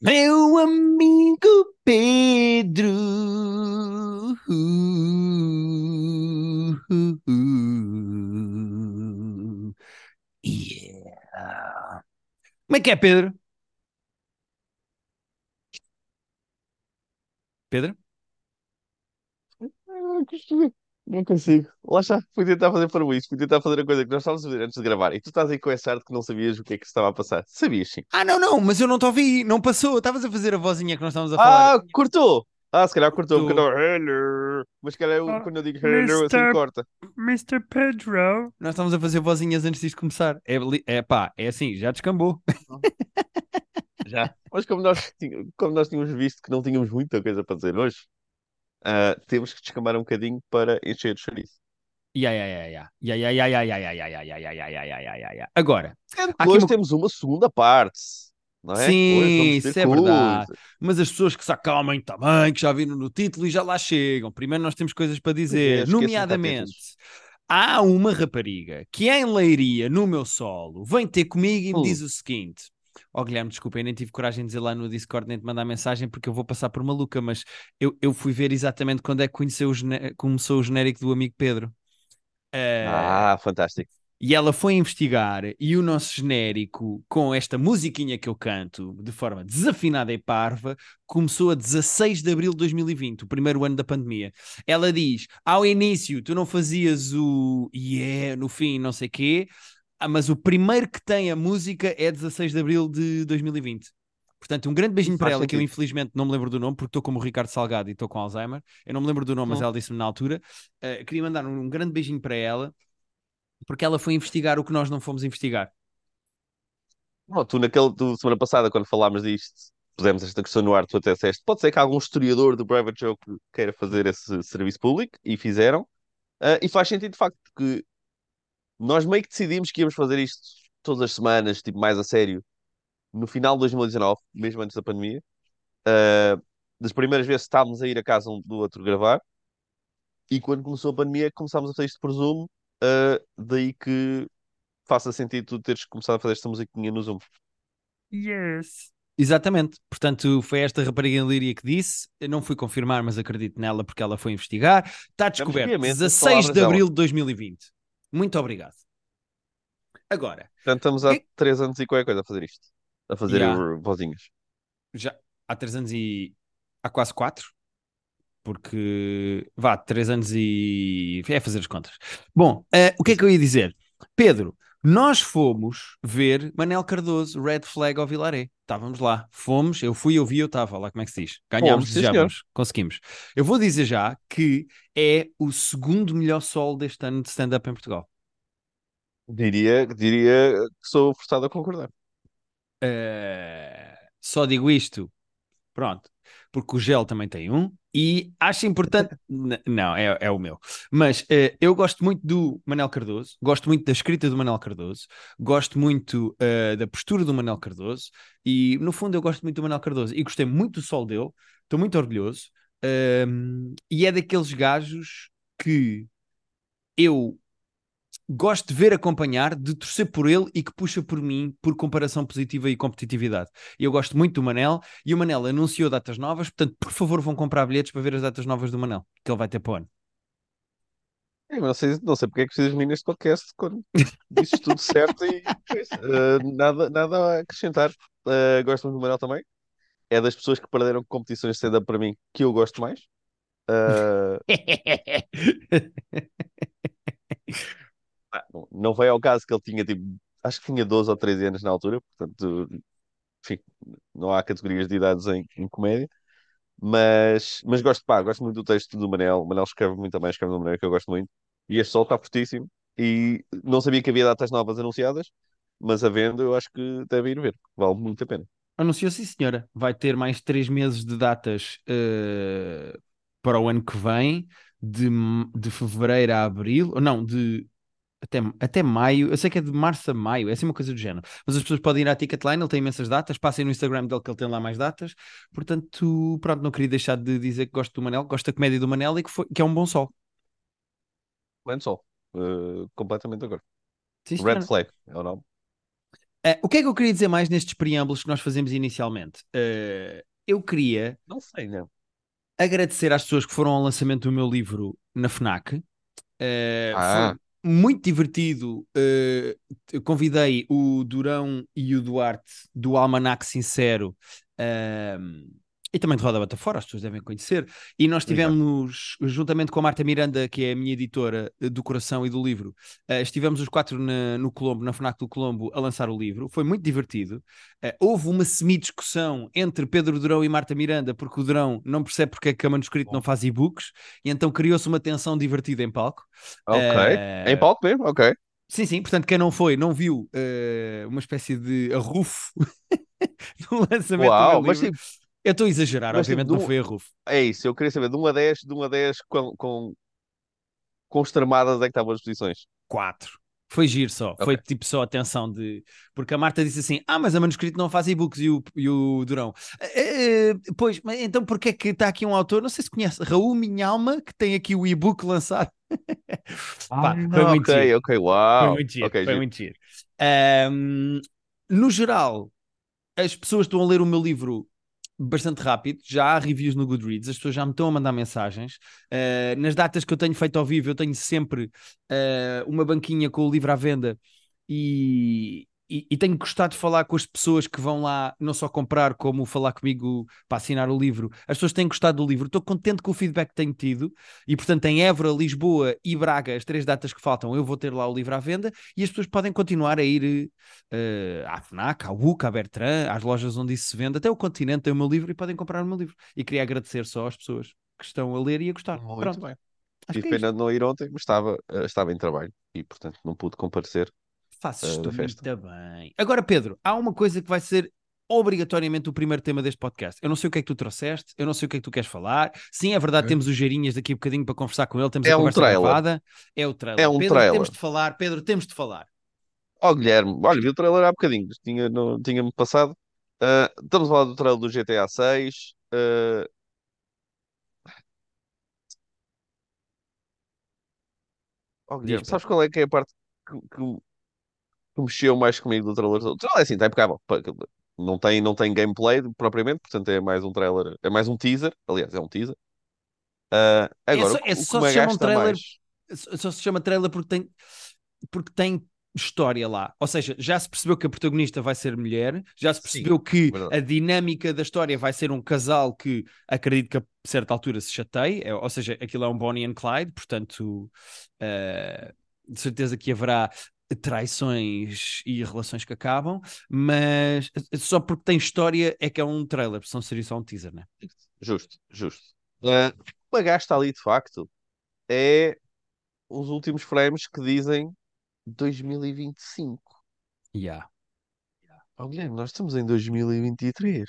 Meu amigo Pedro. Yeah. Como é que é, Pedro? Pedro? Não consigo. Lá está, fui tentar fazer para isso, fui tentar fazer a coisa que nós estávamos a fazer antes de gravar. E tu estás aí com essa arte que não sabias o que é que se estava a passar. Sabias sim. Ah, não, não, mas eu não te ouvi, não passou. Estavas a fazer a vozinha que nós estávamos a falar. Ah, cortou! Ah, se calhar cortou, porque Cortou. não. Hello. Mas se calhar eu, Oh, quando eu digo hello, assim Mister- corta. Mr. Pedro. Nós estávamos a fazer vozinhas antes disto começar. É, é pá, é assim, já descambou. Já. Mas como nós, como nós tínhamos visto que não tínhamos muita coisa para dizer hoje, ah, temos que descambar um bocadinho para encher o chouriço. Ya, ya, ya, ya. Ya, ya, ya, ya, ya, ya, ya, ya, ya, ya, ya, ya, ya. Agora, hoje uma- temos uma segunda parte, não é? Sim, isso é verdade. mas as pessoas que se acalmem também, que já viram no título e já lá chegam. Primeiro nós temos coisas para dizer, nomeadamente. Há uma rapariga que em Leiria, no meu solo, vem ter comigo e me Hum. diz o seguinte: Ó Guilherme, desculpa, eu nem tive coragem de dizer lá no Discord nem de mandar mensagem porque eu vou passar por maluca, mas eu, eu fui ver exatamente quando é que conheceu o começou o genérico do amigo Pedro. Eh, Ah, fantástico. E ela foi investigar e o nosso genérico, com esta musiquinha que eu canto, de forma desafinada e parva, começou a 16 de abril de 2020, o primeiro ano da pandemia. Ela diz: ao início tu não fazias o yeah, no fim, não sei quê, ah, mas o primeiro que tem a música é 16 de abril de 2020. Portanto, um grande beijinho para ela, que eu sentido. infelizmente não me lembro do nome, porque estou como o Ricardo Salgado e estou com Alzheimer. Eu não me lembro do nome, mas Hum. ela disse-me na altura. Uh, queria mandar um, um grande beijinho para ela, porque ela foi investigar o que nós não fomos investigar. Bom, tu naquele, tu, semana passada, quando falámos disto, pusemos esta questão no ar, tu até disseste, pode ser que algum historiador do Private Joke queira fazer esse serviço público, e fizeram. Ah, e faz sentido, de facto, porque nós meio que decidimos que íamos fazer isto todas as semanas, tipo, mais a sério, no final de 2019, mesmo antes da pandemia. Ah, das primeiras vezes estávamos a ir a casa um do outro gravar, e quando começou a pandemia começámos a fazer isto por Zoom, ah, daí que faça sentido tu teres começado a fazer esta musiquinha no Zoom. Yes. Exatamente. Portanto, foi esta rapariga em Líria que disse. Eu não fui confirmar, mas acredito nela porque ela foi investigar. Está descoberto. piamente as 16 palavras de dela. abril de 2020. Muito obrigado. Agora, Portanto, estamos há Que- três anos e qualquer coisa a fazer isto. A fazer Yeah. vozinhas. já há 3 anos e. há quase 4. Porque. vá, 3 anos e. é fazer as contas. Bom, eh, o que é que eu ia dizer? Pedro, nós fomos ver Manel Cardoso, Red Flag ao Vilaré. Estávamos lá, fomos, eu fui, eu vi, eu estava lá, como é que se diz? Ganhámos, Fomos, conseguimos. Eu vou dizer já que é o segundo melhor solo deste ano de stand-up em Portugal. Diria, diria que sou forçado a concordar. Eh, só digo isto, pronto, porque o Gel também tem um e acho importante. Não, é, é o meu, mas eh, eu gosto muito do Manel Cardoso, gosto muito da escrita do Manel Cardoso, gosto muito eh, da postura do Manel Cardoso e no fundo eu gosto muito do Manel Cardoso e gostei muito do sol dele, estou muito orgulhoso ehm, e é daqueles gajos que eu gosto de ver acompanhar, de torcer por ele e que puxa por mim por comparação positiva e competitividade. Eu gosto muito do Manel e o Manel anunciou datas novas, portanto, por favor, vão comprar bilhetes para ver as datas novas do Manel, que ele vai ter para o ano. É, não sei, não sei porque é que precisas mim neste podcast quando dizes tudo certo e eh, nada, nada a acrescentar. Eh, gosto muito do Manuel também. É das pessoas que perderam competições de stand-up para mim que eu gosto mais. Não- não ao caso que ele tinha tipo, acho que tinha 12 ou 13 anos na altura, portanto, enfim, não há categorias de idades em, em comédia. Mas, mas gosto, pá, gosto muito do texto do Manel. O Manel escreve muito também, escreve de uma maneira que eu gosto muito. E este sol está fortíssimo. E não sabia que havia datas novas anunciadas, mas havendo, eu acho que deve ir ver. Vale muito a pena. Anunciou sim, senhora. Vai ter mais três meses de datas eh, para o ano que vem, de, de fevereiro a abril, ou não, de até, até maio. Eu sei que é de março a maio, é assim uma coisa do género. Mas as pessoas podem ir à Ticketline, ele tem imensas datas. Passem no Instagram dele que ele tem lá mais datas. Portanto, pronto, não queria deixar de dizer que gosto do Manel, gosto da comédia do Manel e que, foi, que é um bom sol. Grande sol. Uh, completamente agora. Sim, Red. Flag é o nome. Eh, o que é que eu queria dizer mais nestes preâmbulos que nós fazemos inicialmente? Eh, eu queria Não sei, não. agradecer às pessoas que foram ao lançamento do meu livro na FNAC. Eh, Ah. Foi muito divertido. Eu convidei o Durão e o Duarte do Almanac Sincero. ehm, e também de Roda Bata Fora, as pessoas devem conhecer. E nós Exato. tivemos, juntamente com a Marta Miranda, que é a minha editora eh, do coração e do livro, eh, estivemos os quatro na- no Colombo, na FNAC do Colombo, a lançar o livro. Foi muito divertido. Eh, houve uma semi-discussão entre Pedro Durão e Marta Miranda, porque o Durão não percebe porque é que a manuscrito não faz e-books, e então criou-se uma tensão divertida em palco. Ok. Eh, Em palco mesmo? Ok. Sim, sim, portanto, quem não foi, não viu uma espécie de arrufo no lançamento Uau, do meu mas livro. Tipo, Eu estou a exagerar, mas, tipo, obviamente não de um- foi é isso. Eu queria saber de 1 a 10, de 1 a 10, com, com, com extremadas é que estavam as posições. Quatro. Foi giro só, foi Ok. tipo só a tensão de. Porque a Marta disse assim: Ah, mas a manuscrito não faz e-books e o, e o Durão. "Eh, eh, pois, mas então porquê é que está aqui um autor? Não sei se conhece, Raul Minhalma, que tem aqui o e-book lançado. Pá, foi Ah, muito giro. ok, ok, Foi uau. muito giro, Ok, foi giro. muito giro. Ahm, no geral, as pessoas estão a ler o meu livro bastante rápido, já há reviews no Goodreads, as pessoas já me estão a mandar mensagens. Ah, nas datas que eu tenho feito ao vivo, eu tenho sempre ah, uma banquinha com o livro à venda e, e, e tenho gostado de falar com as pessoas que vão lá, não só comprar, como falar comigo para assinar o livro. As pessoas têm gostado do livro, estou contente com o feedback que tenho tido. E portanto, em Évora, Lisboa e Braga, as três datas que faltam, eu vou ter lá o livro à venda e as pessoas podem continuar a ir eh, à FNAC, à UCA, à Bertrand, às lojas onde isso se vende, até o continente tem o meu livro e podem comprar o meu livro. E queria agradecer só às pessoas que estão a ler e a gostar. Muito Pronto, bem. acho Tive é pena de não ir ontem, mas estava, eh, estava em trabalho e, portanto, não pude comparecer. Fazes eh, tu muito bem. Agora, Pedro, há uma coisa que vai ser obrigatoriamente o primeiro tema deste podcast. Eu não sei o que é que tu trouxeste, eu não sei o que é que tu queres falar. Sim, é verdade, Ok. temos os Geirinhas daqui a bocadinho para conversar com ele, temos É a um conversa trailer. gravada. É o trailer. É um Pedro, trailer. temos de falar, Pedro, temos de falar. Ó Guilherme, olha, vi o trailer há bocadinho, tinha, não, tinha-me passado. Ah, estamos a falar do trailer do GTA 6. ah, ó, Guilherme, Diz, sabes qual é que é a parte que, que- que mexeu mais comigo do trailer? O trailer é assim, está impecável. Não tem, não tem gameplay propriamente, portanto é mais um trailer, é mais um teaser. Aliás, é um teaser. Ah, agora, só- é o que só se chama um trailer mais. só só se chama trailer porque tem, porque tem história lá. Ou seja, já se percebeu que a protagonista vai ser mulher, já se Sim, percebeu que verdade. a dinâmica da história vai ser um casal que acredito que a certa altura se chateie, é- ou seja, aquilo é um Bonnie and Clyde, portanto, eh, de certeza que haverá traições e relações que acabam, mas só porque tem história é que é um trailer, senão seria só um teaser, né? Justo, justo. Ah, o que agasta ali, de facto, é os últimos frames que dizem 2025. Yeah. Oh, Guilherme, nós estamos em 2023.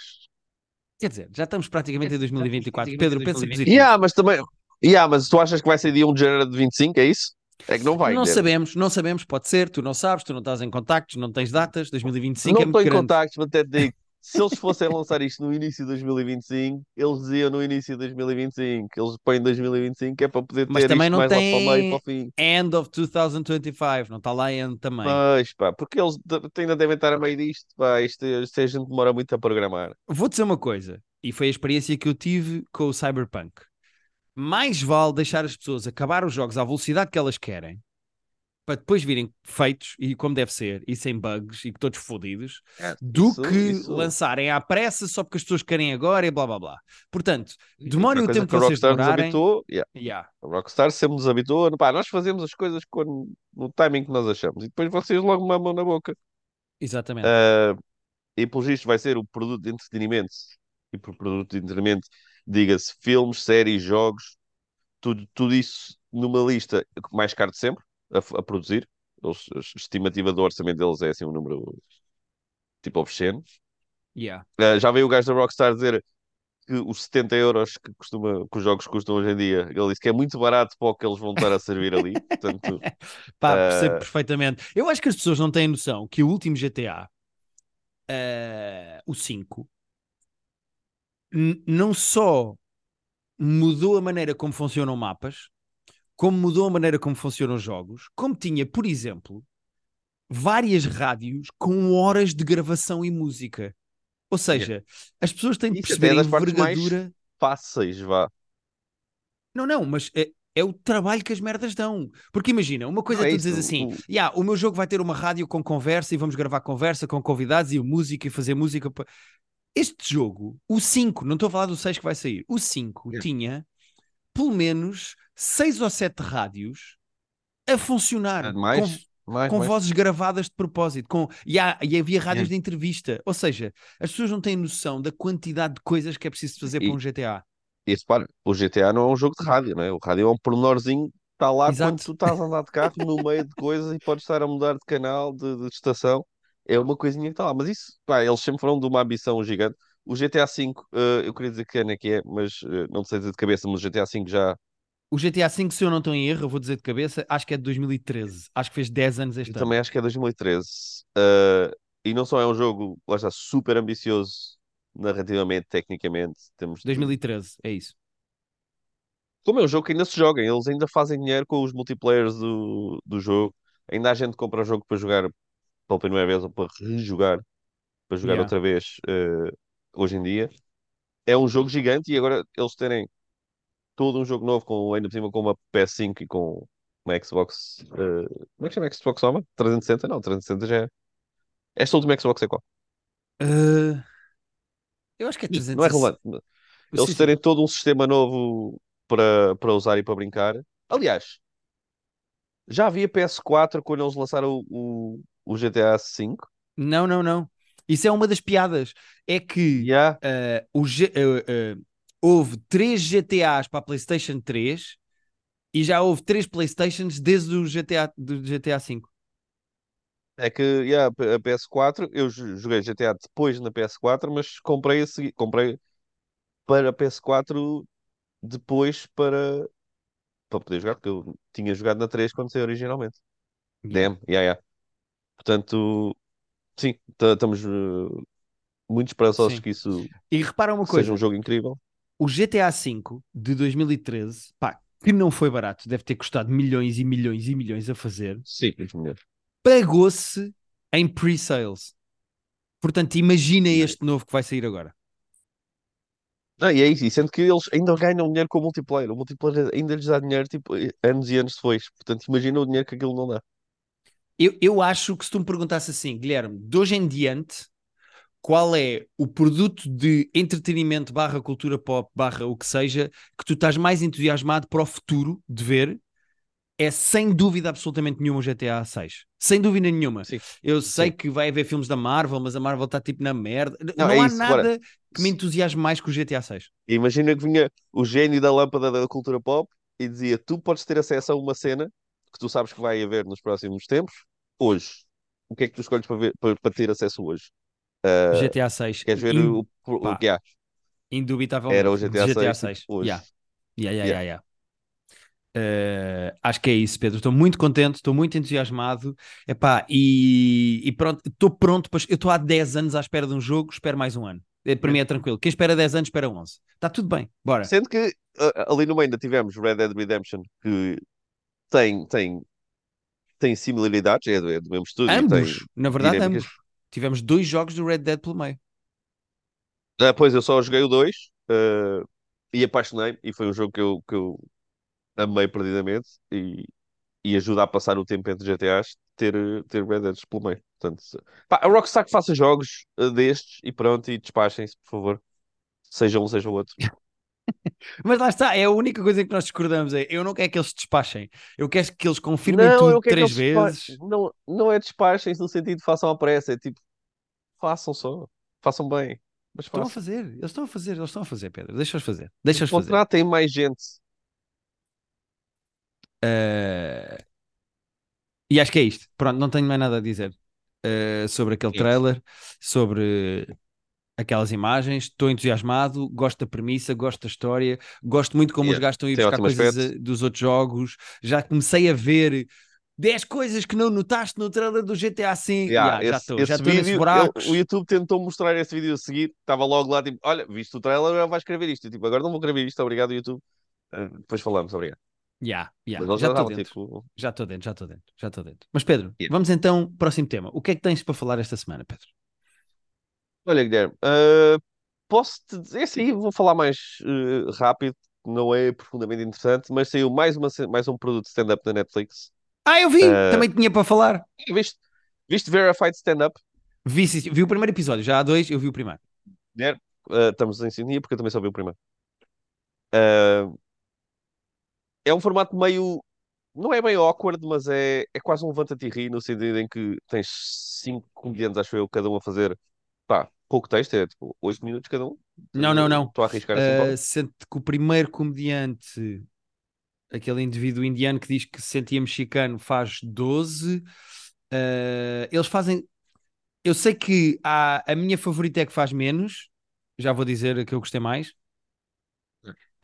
Quer dizer, já estamos praticamente em 2024. Pedro, pensa positivo. Yeah, mas também. Yeah, mas tu achas que vai ser dia 1 de janeiro de 25? É isso? É que não vai. não sabemos, não sabemos, pode ser, tu não sabes, tu não estás em contactos, não tens datas, 2025 não é estou em grande. contactos, mas até digo. Se eles fossem lançar isto no início de 2025, eles diziam no início de 2025. Eles põem 2025 que é para poder ter Mas também não mais lá para o tem- meio para o fim. End of 2025, não está lá end também. Mas pá, porque eles ainda devem estar a meio disto. Pá, isto, isto a gente demora muito a programar. Vou dizer uma coisa, e foi a experiência que eu tive com o Cyberpunk. Mais vale deixar as pessoas acabar os jogos à velocidade que elas querem, para depois virem feitos e como deve ser, e sem bugs e todos fodidos, do Isso- que isso- lançarem à pressa só porque as pessoas querem agora e blá blá blá. Portanto, demorem o tempo que que vocês demorarem. habituou, yeah, Yeah. a Rockstar sempre nos habituou, pá, nós fazemos as coisas quando, no timing que nós achamos e depois vocês logo mamam na boca. Exatamente. Ah, e pelo visto vai ser o produto de entretenimento. E por produto de entretenimento, diga-se filmes, séries, jogos, tudo, tudo isso numa lista mais caro de sempre a, a produzir. A estimativa do orçamento deles é assim um número tipo obsceno. Yeah. Ah, já veio o gajo da Rockstar dizer que os 70 euros que, costuma, que os jogos custam hoje em dia, ele disse que é muito barato para o que eles vão estar a servir ali. Portanto, Pá, Eh, percebo perfeitamente. Eu acho que as pessoas não têm noção que o último GTA, eh, o 5, n- não só mudou a maneira como funcionam mapas, como mudou a maneira como funcionam os jogos, como tinha, por exemplo, várias rádios com horas de gravação e música. Ou seja, as pessoas têm de Isso é perceber a partes mais- envergadura. Fáceis, vá. Não, não, mas é, é o trabalho que as merdas dão. Porque imagina, uma coisa Não, é é tu dizes assim: o- "Ya, o meu jogo vai ter uma rádio com conversa e vamos gravar conversa com convidados e música e fazer música. pa-". Este jogo, o 5, não estou a falar do 6 que vai sair, o 5 Yeah. tinha pelo menos 6 ou 7 rádios a funcionar. com- Mais, mais, com mais. vozes gravadas de propósito, com... e, há- e havia rádios É. de entrevista. Ou seja, as pessoas não têm noção da quantidade de coisas que é preciso fazer E- para um GTA. E repara, o GTA não é um jogo de rádio, não é? O rádio é um pormenorzinho que está lá Exato. quando tu estás a andar de carro no meio de coisas e podes estar a mudar de canal, de, de estação. É uma coisinha que está lá. Mas isso, pá, eles sempre foram de uma ambição gigante. O GTA V, eh, eu queria dizer que ano é que é, mas eh, não sei dizer de cabeça, mas o GTA V já. O GTA V, se eu não estou em erro, eu vou dizer de cabeça, acho que é de 2013. Acho que fez 10 anos este Eu ano. também acho que é 2013. Eh, e não só é um jogo, lá está, super ambicioso narrativamente, tecnicamente. Temos tudo. 2013, é isso. Como é um jogo que ainda se joga, eles ainda fazem dinheiro com os multiplayers do, do jogo. Ainda há gente que compra o jogo para jogar pela primeira vez ou para rejogar, para jogar Yeah. outra vez eh, hoje em dia. É um jogo gigante e agora eles terem todo um jogo novo, com, ainda por cima com uma PS5 e com uma Xbox. eh, como é que chama Xbox One? 360? Não, 360 já é. Esta última Xbox é qual? Uh, Eu acho que é 360. Não é relevante. Eles Sim, sim. terem todo um sistema novo para, para usar e para brincar. Aliás, já havia PS4 quando eles lançaram o, o, o GTA V. Não, não, não. Isso é uma das piadas. É que Yeah. uh, o G- uh, uh, houve três GTAs para a PlayStation 3 e já houve três PlayStations desde o GTA, do GTA V. É que yeah, a PS4, eu jo- joguei GTA depois na PS4, mas comprei a seguir, comprei para a PS4 depois para, para poder jogar, porque eu tinha jogado na 3 quando saiu originalmente. Yeah. Damn, yeah, yeah. Portanto, sim, ta- estamos eh, muito esperançosos Sim. que isso E repara uma seja coisa: um jogo incrível. o GTA V de 2013, pá, que não foi barato, deve ter custado milhões e milhões e milhões a fazer, Sim, pagou-se em pre-sales. Portanto, imagina este novo que vai sair agora. Não, e é isso, e sendo que eles ainda ganham dinheiro com o multiplayer. O multiplayer ainda lhes dá dinheiro tipo, anos e anos depois. Portanto, imagina o dinheiro que aquilo não dá. Eu, eu acho que se tu me perguntasse assim, Guilherme, de hoje em diante, qual é o produto de entretenimento barra cultura pop barra o que seja que tu estás mais entusiasmado para o futuro de ver? É sem dúvida absolutamente nenhuma o GTA 6. Sem dúvida nenhuma. Sim. Eu sei Sim. que vai haver filmes da Marvel, mas a Marvel está tipo na merda. Não, Não, é há isso, nada agora, que me entusiasme mais que o GTA 6. Imagina que vinha o gênio da lâmpada da cultura pop e dizia: Tu podes ter acesso a uma cena que tu sabes que vai haver nos próximos tempos, hoje. O que é que tu escolhes para, ver, para, para ter acesso hoje? Ah, GTA 6. queres ver in- o, o, pá, o que há? Indubitavelmente. Era o GTA, GTA 6 6. tipo, hoje. Yeah. Yeah, yeah, Yeah. Eh, acho que é isso, Pedro. Estou muito contente, estou muito entusiasmado. Epá, e, e pronto, estou pronto para. Eu estou há 10 anos à espera de um jogo, espero mais um ano. Eh, Para mim é tranquilo. Quem espera 10 anos, espera 11. Está tudo bem, bora. Sendo que ah, ali no meio ainda tivemos Red Dead Redemption, que tem, tem, tem similaridades, é do, é do mesmo estúdio, tem Ambos, na verdade, dinâmicas. ambos. Tivemos dois jogos do Red Dead pelo meio. Ah, pois eu só joguei o 2 e apaixonei e foi um jogo que eu, que eu amei perdidamente e, e ajuda a passar o tempo entre GTAs ter, ter Red Dead pelo meio. Portanto, pá, a Rockstar que faça jogos ah, destes e pronto, e despachem-se, por favor. Seja um, seja o outro. Mas lá está, é a única coisa que nós discordamos. É, eu não quero que eles despachem. Eu quero que eles confirmem Não, tudo três vezes. Não, não é despachem-se no sentido de façam à pressa, é tipo, façam só, façam bem, mas Estão a façam. fazer, eles estão a fazer, eles estão a fazer, Pedro. Deixa-os fazer. Deixa-os fazer. Contratem mais gente. Eh, E acho que é isto. Pronto, não tenho mais nada a dizer eh, sobre aquele É trailer, sobre aquelas imagens. Estou entusiasmado, gosto da premissa, gosto da história, gosto muito como os Yeah, gajos estão a ir tem buscar coisas aspecto. eh, dos outros jogos. Já comecei a ver 10 coisas que não notaste no trailer do GTA V. Yeah, Yeah, já esse, estou, já estou nesses buracos. ele- o YouTube tentou mostrar esse vídeo a seguir, estava logo lá, tipo, olha, viste o trailer, agora vais escrever isto. Eu, tipo, agora não vou escrever isto, obrigado, YouTube. Ah, depois falamos, obrigado. Yeah, yeah, já já estou dentro. tipo. Já estou dentro, já estou dentro, já estou dentro. Mas Pedro, Yeah. vamos então, próximo tema. O que é que tens para falar esta semana, Pedro? Olha, Guilherme, ah, posso-te dizer, assim, vou falar mais eh, rápido, não é profundamente interessante, mas saiu mais, uma, ce- mais um produto de stand-up da Netflix. Ah, eu vi! Eh, Também tinha para falar. Viste, viste Verified Stand-up? Vi, sim, vi o primeiro episódio, já há dois, eu vi o primeiro. Guilherme? Ah, estamos em sintonia porque eu também só vi o primeiro. Ah, é um formato meio. Não é meio awkward, mas é, é quase um levanta-te e ri, no sentido em que tens cinco comediantes, acho eu, cada um a fazer pá, pouco texto, é tipo oito minutos cada um. Não, não, não. Estou a arriscar assim. Uh, sente que o primeiro comediante, aquele indivíduo indiano que diz que se sentia mexicano, faz 12. Uh, eles fazem. Eu sei que há... a minha favorita é que faz menos, já vou dizer a que eu gostei mais.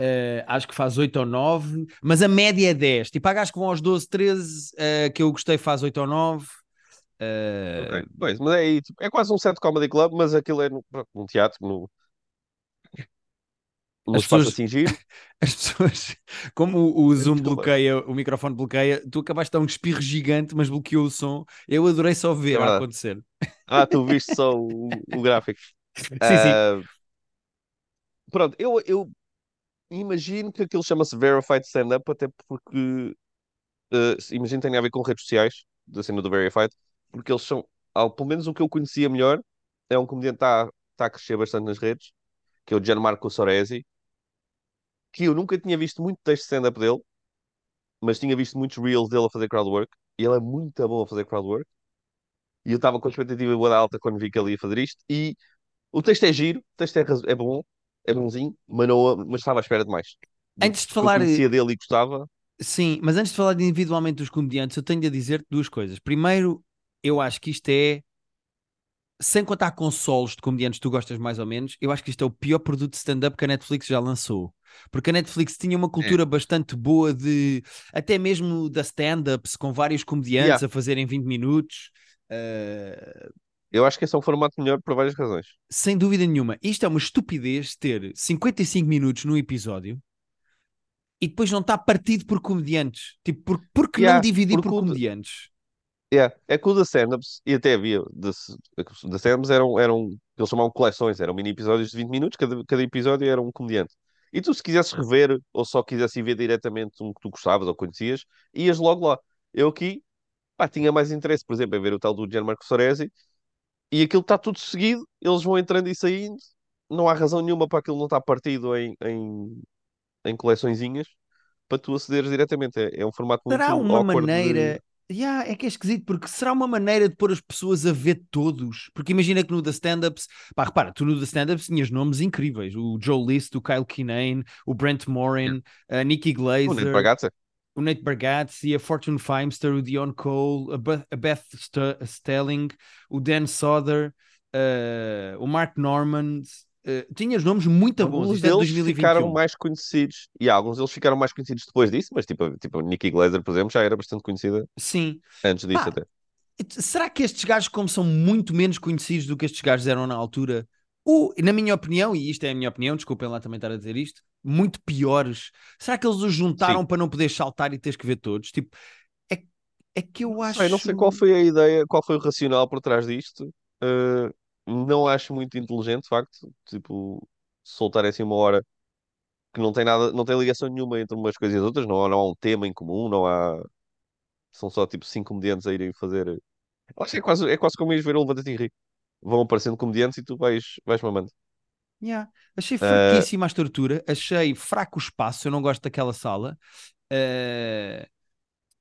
Uh, acho que faz 8 ou 9, mas a média é 10. Tipo, há gajos que vão aos 12, 13, uh, que eu gostei faz 8 ou 9. Uh, Ok. Pois, mas é, aí, tipo, é quase um set comedy club, mas aquilo é no, num teatro, no, num As pessoas- giro. As pessoas, como o, o Zoom muito bom. bloqueia, o microfone bloqueia, tu acabaste de dar um espirro gigante, mas bloqueou o som. Eu adorei só ver É a verdade. acontecer. Ah, tu viste só o, o gráfico. Sim, sim. Ah, pronto, eu, eu imagino que aquilo chama-se Verified Stand-Up, até porque ah, imagino que tenha a ver com redes sociais, da cena do Verified, porque eles são, ao, pelo menos o que eu conhecia melhor, é um comediante que está tá a crescer bastante nas redes, que é o Gianmarco Soresi, que eu nunca tinha visto muito texto stand-up dele, mas tinha visto muitos reels dele a fazer crowdwork, e ele é muito bom a fazer crowdwork, e eu estava com a expectativa boa alta quando vi que ele ia fazer isto, e o texto é giro, o texto é, é bom, é bonzinho, mas, não, mas estava à espera de mais. Do Antes de falar- Eu conhecia dele e gostava. Sim, mas antes de falar individualmente dos comediantes, eu tenho de dizer duas coisas. Primeiro, eu acho que isto é, sem contar consoles de comediantes que tu gostas mais ou menos, eu acho que isto é o pior produto de stand-up que a Netflix já lançou. Porque a Netflix tinha uma cultura bastante boa de, até mesmo da stand-ups, com vários comediantes Yeah. a fazerem 20 minutos. Uh, Eu acho que esse é um formato melhor por várias razões. sem dúvida nenhuma. Isto é uma estupidez ter 55 minutos num episódio e depois não está partido por comediantes. Tipo, por, porque não Yeah, dividir porque por de- comediantes? Yeah. É que o da stand-ups, e até havia, da stand-ups eram, eram, eles chamavam coleções, eram mini episódios de 20 minutos, cada, cada episódio era um comediante. E tu, se quisesses rever, ou só quisesse ver diretamente um que tu gostavas ou conhecias, ias logo lá. Eu aqui, pá, tinha mais interesse, por exemplo, em ver o tal do Gianmarco Soresi, e aquilo está tudo seguido, eles vão entrando e saindo, não há razão nenhuma para aquilo não estar partido em, em, em coleçõezinhas, para tu acederes diretamente. É, é um formato muito Será uma awkward de- maneira. Yeah, é que é esquisito, porque será uma maneira de pôr as pessoas a ver todos? Porque imagina que no The Stand-Ups, pá, repara, tu no The Stand-Ups tinhas nomes incríveis: o Joe List, o Kyle Kinane, o Brent Morin, a Nikki O Nate Glazer, Bargatze. o Nate Bargatze, a Fortune Feimster, o Dion Cole, a Beth, a Beth St- Stelling, o Dan Soder, eh, o Mark Norman. Eh, tinhas nomes muito bons. Alguns Isto é de deles 2021. ficaram mais conhecidos. E alguns deles ficaram mais conhecidos depois disso, mas tipo, tipo Nikki Glaser, por exemplo, já era bastante conhecida Sim. antes disso até. Será que estes gajos, como são muito menos conhecidos do que estes gajos eram na altura, ou, na minha opinião, e isto é a minha opinião, desculpem lá também estar a dizer isto, muito piores, será que eles os juntaram Sim. para não poder saltar e teres que ver todos? Tipo, é, é que eu acho. Sei, não sei qual foi a ideia, qual foi o racional por trás disto. Uh, não acho muito inteligente, de facto. Tipo, soltar assim uma hora que não tem nada, não tem ligação nenhuma entre umas coisas e as outras, não, há- não há um tema em comum, não há. São só tipo cinco comediantes a irem fazer. Acho que é quase, é quase como ires ver um Levanta-te e ri. Vão aparecendo comediantes e tu vais, vais mamando. Yeah. Achei Eh, fraquíssima a estrutura, achei fraco o espaço, eu não gosto daquela sala. Eh,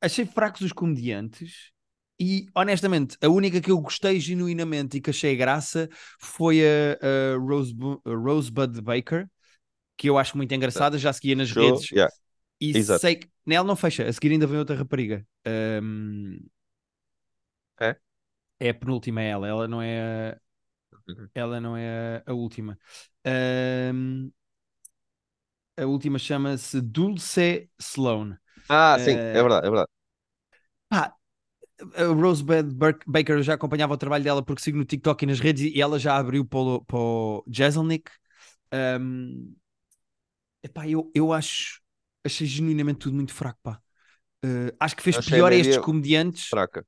achei fracos os comediantes. E honestamente, a única que eu gostei genuinamente e que achei graça foi a, a Rosebu- a Rosebud Baker, que eu acho muito engraçada, já seguia nas Show, redes yeah. e exato. sei que nela não fecha, a seguir ainda vem outra rapariga. Ahm, É? é a penúltima ela, ela não é a, Uhum. ela não é a, última. Ahm, a última chama-se Dulce Sloan. Ah, sim, Eh, é verdade, é verdade. Pá, a Rosebud Baker eu já acompanhava o trabalho dela porque sigo no TikTok e nas redes e ela já abriu para o, para o Jeselnik. Um, epá, eu, eu acho achei genuinamente tudo muito fraco, pá. Uh, acho que fez Achei pior estes comediantes. Fraca.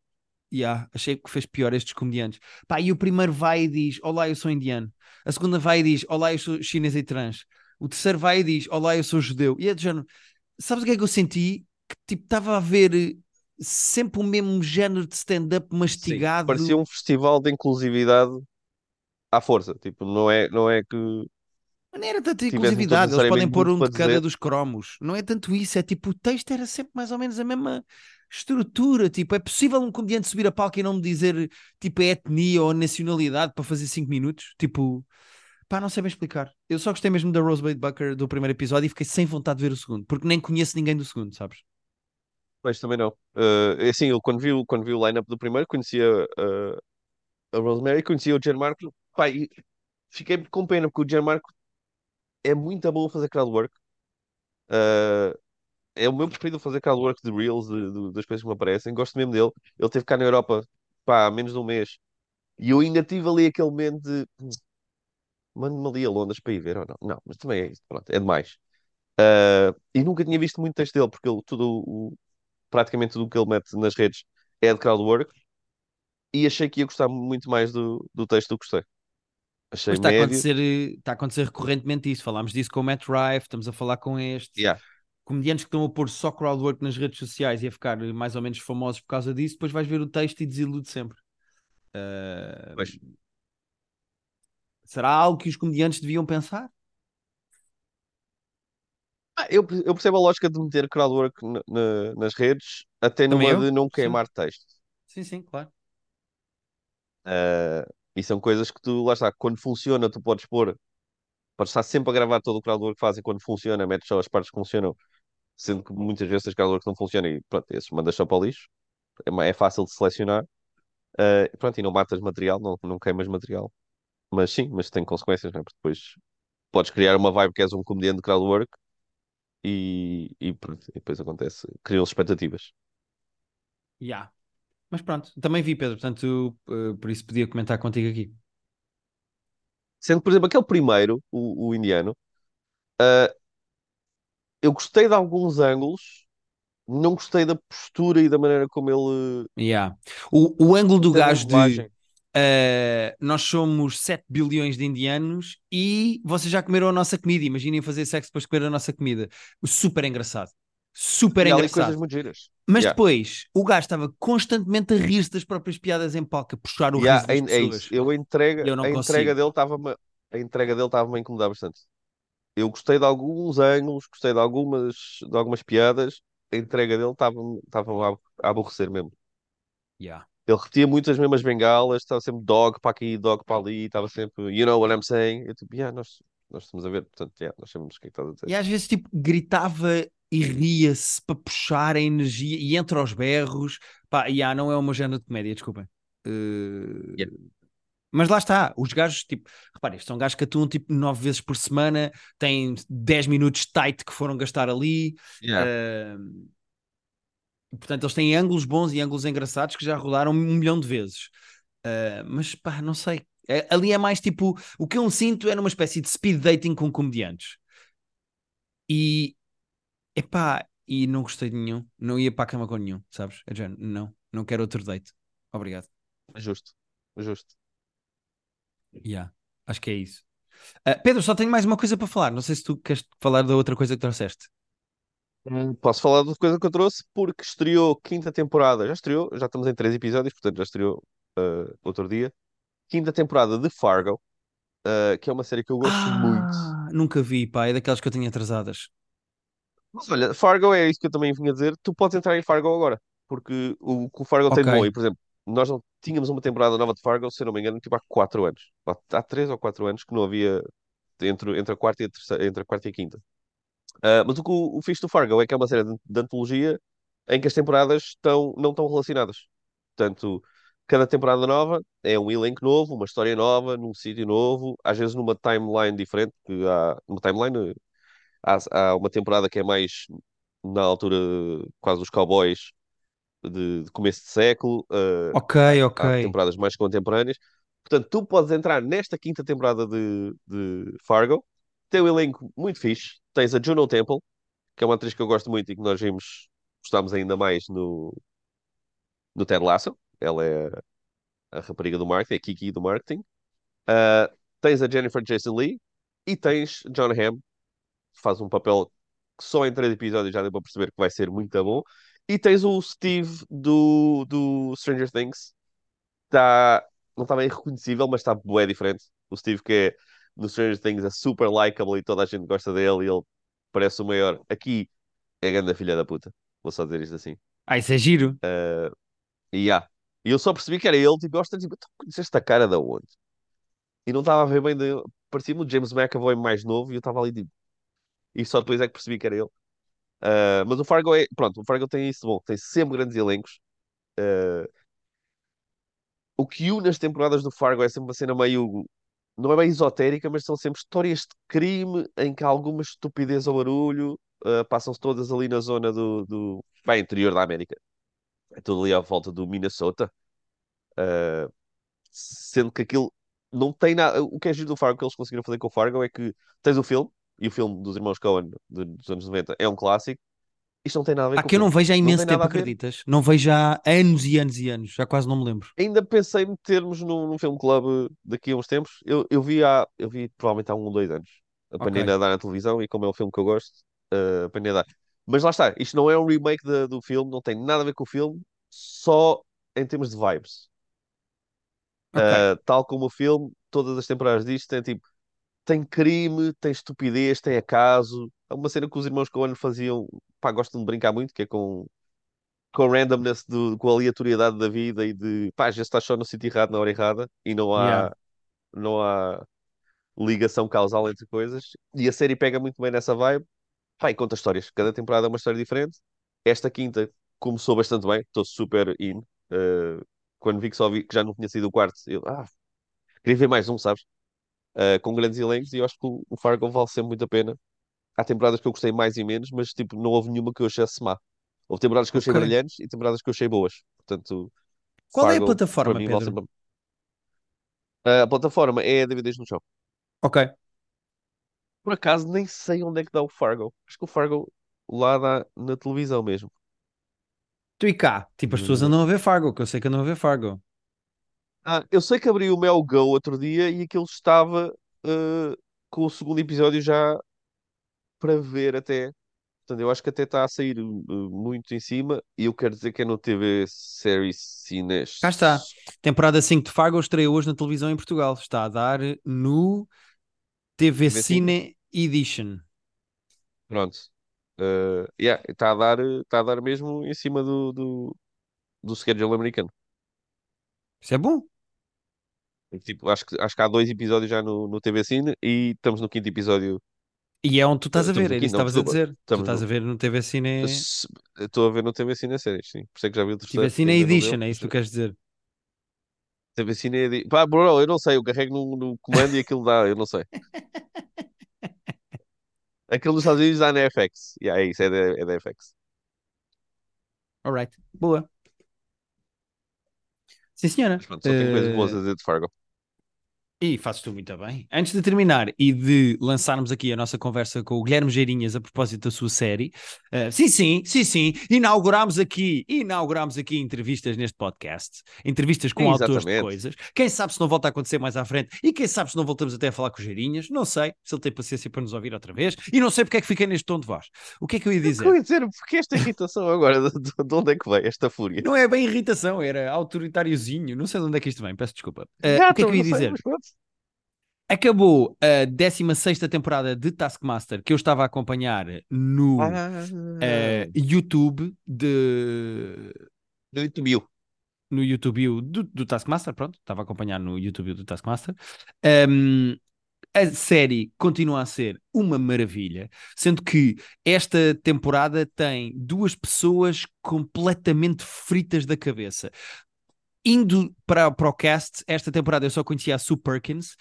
Yeah, achei que fez pior estes comediantes. Pá, e o primeiro vai e diz: Olá, eu sou indiano. A segunda vai e diz: Olá, eu sou chinês e trans. O terceiro vai e diz: Olá, eu sou judeu. E é de género. Sabes o que é que eu senti? Que tipo, estava a ver sempre o mesmo género de stand-up Sim, mastigado. parecia um festival de inclusividade à força. Tipo, não é, não é que Mas Não era tanta inclusividade, eles podem pôr um de cada dizer. dos cromos. Não é tanto isso, é tipo, o texto era sempre mais ou menos a mesma estrutura. Tipo, é possível um comediante subir a palco e não me dizer tipo a etnia ou a nacionalidade para fazer 5 minutos? Tipo, pá, não sei bem explicar. Eu só gostei mesmo da Rosebud Bucker do primeiro episódio e fiquei sem vontade de ver o segundo, porque nem conheço ninguém do segundo, sabes? Mas também não. Uh, assim, eu quando vi, o- quando vi o line-up do primeiro, conhecia uh, a Rosemary, conhecia o Gianmarco. Pá, e fiquei com pena, porque o Gianmarco é muito bom a fazer crowdwork. Uh, é o meu preferido a fazer crowdwork de Reels, de- de- das coisas que me aparecem. Gosto mesmo dele. Ele esteve cá na Europa, pá, há menos de um mês. E eu ainda tive ali aquele momento de... "Hum, Mando-me ali a Londres para ir ver ou não? Não, mas também é isso, pronto, é demais. E nunca tinha visto muito texto dele, porque ele, tudo, o, praticamente tudo o que ele mete nas redes é de crowdwork. E achei que ia gostar muito mais do, do texto do que gostei. Achei Mas está a médio. acontecer, eh, está a acontecer recorrentemente isso. Falámos disso com o Matt Rife, estamos a falar com este. Yeah. Comediantes que estão a pôr só crowdwork nas redes sociais e a ficar eh, mais ou menos famosos por causa disso, depois vais ver o texto e desilude sempre. Uh, será algo que os comediantes deviam pensar? Ah, eu, eu percebo a lógica de meter crowdwork na- na- nas redes, até Também numa eu? de não Sim. queimar texto. Sim, sim, claro. Ah, e são coisas que tu, lá está, quando funciona, tu podes pôr, podes estar sempre a gravar todo o crowdwork que fazem quando funciona, metes só as partes que funcionam, sendo que muitas vezes as crowdwork não funcionam e pronto, esses mandas só para o lixo. É, ma- é fácil de selecionar. Ah, e pronto, e não matas material, não, não queimas material. Mas sim, mas tem consequências, não é? Porque depois podes criar uma vibe que és um comediante de crowdwork e, e pronto, e depois acontece, criam expectativas. Yeah. Mas pronto, também vi, Pedro, portanto, uh, por isso podia comentar contigo aqui. Sendo, por exemplo, aquele primeiro, o, o indiano, ah, eu gostei de alguns ângulos, não gostei da postura e da maneira como ele Yeah. O, o ângulo do gajo de. Uh, nós somos 7 bilhões de indianos e vocês já comeram a nossa comida. Imaginem fazer sexo depois de comer a nossa comida. Super engraçado. Super E engraçado. Mas Yeah. depois o gajo estava constantemente a rir-se das próprias piadas em palco, a puxar o há- riso das é, pessoas. Eu a entrega, Eu não a entrega dele estava-me a entrega dele estava-me a incomodar bastante. Eu gostei de alguns ângulos, gostei de algumas, de algumas piadas, a entrega dele estava-me estava a, a aborrecer mesmo. Yeah. Ele repetia muito as mesmas bengalas, estava sempre dog para aqui, dog para ali, estava sempre, you know what I'm saying? Eu tipo, yeah, nós, nós estamos a ver, portanto, yeah, nós sabemos o que é que estás a dizer. E às vezes tipo gritava e ria-se para puxar a energia e entre os berros. Pá, yeah, não é meu género de comédia, desculpem. Uh, Yeah. Mas lá está, os gajos, tipo, reparem, são gajos que atuam tipo nove vezes por semana, têm 10 minutos tight que foram gastar ali. Yeah. Uh, portanto, eles têm ângulos bons e ângulos engraçados que já rodaram um milhão de vezes. Uh, mas pá, não sei. É- ali é mais tipo, o que eu sinto é numa espécie de speed dating com comediantes. E epá, e não gostei de nenhum, não ia para a cama com nenhum, sabes? É género, não, não quero outro date. Obrigado. Justo, justo. Yeah, acho que é isso. Ah, Pedro, só tenho mais uma coisa para falar. Não sei se tu queres falar da outra coisa que trouxeste. Hum, Posso falar de coisa que eu trouxe porque estreou quinta temporada. Já estreou, já estamos em três episódios, portanto já estreou uh, outro dia. Quinta temporada de Fargo, uh, que é uma série que eu gosto muito. Ah, nunca vi, pá, é daquelas que eu tenho atrasadas. Mas olha, Fargo é isso que eu também vinha dizer. Tu podes entrar em Fargo agora, porque o que o Fargo tem de Ok. bom, e por exemplo, nós não tínhamos uma temporada nova de Fargo, se eu não me engano, tipo há quatro anos. Há há três ou quatro anos que não havia entre, entre a quarta e a terceira, entre a quarta e a quinta. Ah, mas o que o, o fixe do Fargo é que é uma série de, de antologia em que as temporadas estão, não estão relacionadas. Portanto, cada temporada nova é um elenco novo, uma história nova, num sítio novo, às vezes numa timeline diferente, porque há uma timeline, há, há uma temporada que é mais na altura quase dos cowboys de, de começo de século, ah, Ok, há ok. temporadas mais contemporâneas. Portanto, tu podes entrar nesta quinta temporada de, de Fargo, tem um elenco muito fixe. Tens a Juno Temple, que é uma atriz que eu gosto muito e que nós vimos, ainda mais no, no Ted Lasso. Ela é a rapariga do marketing, a Kiki do marketing. Uh, tens a Jennifer Jason Lee e tens John Hamm, que faz um papel que só em três episódios já deu para perceber que vai ser muito bom. E tens o Steve do, do Stranger Things. Tá, não está bem reconhecível, mas está bué diferente. O Steve que é no Stranger Things é super likable e toda a gente gosta dele e ele parece o maior. Aqui é a grande filha da puta. Vou só dizer isto assim. Ah, isso é giro. Uh, e yeah. E eu só percebi que era ele, tipo, eu gosto, tipo, conheceste a cara da onde? E não estava a ver bem, de... parecia-me o James McAvoy mais novo e eu estava ali, tipo, e só depois é que percebi que era ele. Uh, mas o Fargo é, pronto, o Fargo tem isso bom, tem sempre grandes elencos. Uh, o que une as temporadas do Fargo é sempre uma cena meio, não é bem esotérica, mas são sempre histórias de crime em que há alguma estupidez ou barulho, uh, passam-se todas ali na zona do, do bem, interior da América. É tudo ali à volta do Minnesota. Uh, sendo que aquilo não tem nada. O que é giro do Fargo que eles conseguiram fazer com o Fargo é que tens o filme, e o filme dos irmãos Coen dos anos 90 é um clássico. Isto não tem nada a ver Ah, com que eu não vejo há imenso nada tempo, acreditas? Não vejo há anos e anos e anos, já quase não me lembro. Ainda pensei em metermos num, num filme club daqui a uns tempos. Eu, eu vi há, eu vi provavelmente há um ou dois anos. Apanhei Ok. a dar na televisão e como é um filme que eu gosto, uh, apanhei a dar. Mas lá está, isto não é um remake da- do filme, não tem nada a ver com o filme, só em termos de vibes. Ok. Uh, tal como o filme, todas as temporadas disto tem tipo, tem crime, tem estupidez, tem acaso. É uma cena que os irmãos Coen faziam, pá, gostam de brincar muito, que é com, com randomness, do, com a aleatoriedade da vida e de, pá, às vezes estás só no sítio errado na hora errada e não Yeah. há, não há ligação causal entre coisas. E a série pega muito bem nessa vibe, pá, e conta histórias. Cada temporada é uma história diferente. Esta quinta começou bastante bem, estou super in. Uh, quando vi que só vi que já não tinha sido o quarto, eu, ah, queria ver mais um, sabes? Uh, com grandes elencos, e eu acho que o, o Fargo vale sempre muito a pena. Há temporadas que eu gostei mais e menos, mas tipo, não houve nenhuma que eu achasse má. Houve temporadas que eu achei Ok. brilhantes e temporadas que eu achei boas. Portanto, Qual é a Fargo, plataforma, mim, vale sempre a... a plataforma é DVDs no chão. Ok. Por acaso, nem sei onde é que dá o Fargo. Acho que o Fargo lá dá na televisão mesmo. Tu e cá, tipo, as pessoas andam a ver Fargo, que eu sei que andam a ver Fargo. Ah, eu sei que abri o Mel Go outro dia e aquilo estava uh, com o segundo episódio já para ver até. Portanto, eu acho que até está a sair uh, muito em cima e eu quero dizer que é no TV Series Cines. Cá está. Temporada 5 de Fargo estreia hoje na televisão em Portugal. Está a dar no TV TV Cine? Cine Edition. Pronto. Uh, yeah, está a dar, está a dar mesmo em cima do, do, do schedule americano. Isso é bom. Tipo, acho que, acho que há dois episódios já no, no TV Cine e estamos no quinto episódio. E é onde tu estás a Estamos ver, era isso estavas a dizer. Tu estás no- a ver no TV Cine. Estou a ver no TV Cine a séries, sim. Por isso é que já vi o terceiro. TV Cine Edition, é isso que tu queres dizer. TV Cine é de... Pá, bro, eu não sei, eu carrego no, no comando e aquilo dá, eu não sei. Aquilo dos Estados Unidos dá na FX. Yeah, é isso, é da, é da FX. Alright. Boa. Sim, senhora. Mas pronto, só tenho coisas boas Eh, a dizer de Fargo. E fazes tu muito bem. Antes de terminar e de lançarmos aqui a nossa conversa com o Guilherme Geirinhas a propósito da sua série, eh, sim, sim, sim, sim, inaugurámos aqui, inaugurámos aqui entrevistas neste podcast, entrevistas com Sim, autores de coisas. Quem sabe se não volta a acontecer mais à frente e quem sabe se não voltamos até a falar com o Geirinhas, não sei se ele tem paciência para nos ouvir outra vez e não sei porque é que fiquei neste tom de voz. O que é que eu ia dizer? eu ia dizer, porque esta irritação agora, de, de- de onde é que veio esta fúria? Não é bem irritação, era autoritáriozinho, não sei de onde é que isto vem, peço desculpa. Já, o que é que eu ia não sei, dizer? mas. Acabou a 16 temporada de Taskmaster que eu estava a acompanhar no Ah, eh, YouTube de no YouTube. no YouTube do, do Taskmaster, pronto, estava a acompanhar no YouTube do Taskmaster. Um, a série continua a ser uma maravilha, sendo que esta temporada tem duas pessoas completamente fritas da cabeça. Indo para, para o cast, esta temporada eu só conhecia a Sue Perkins,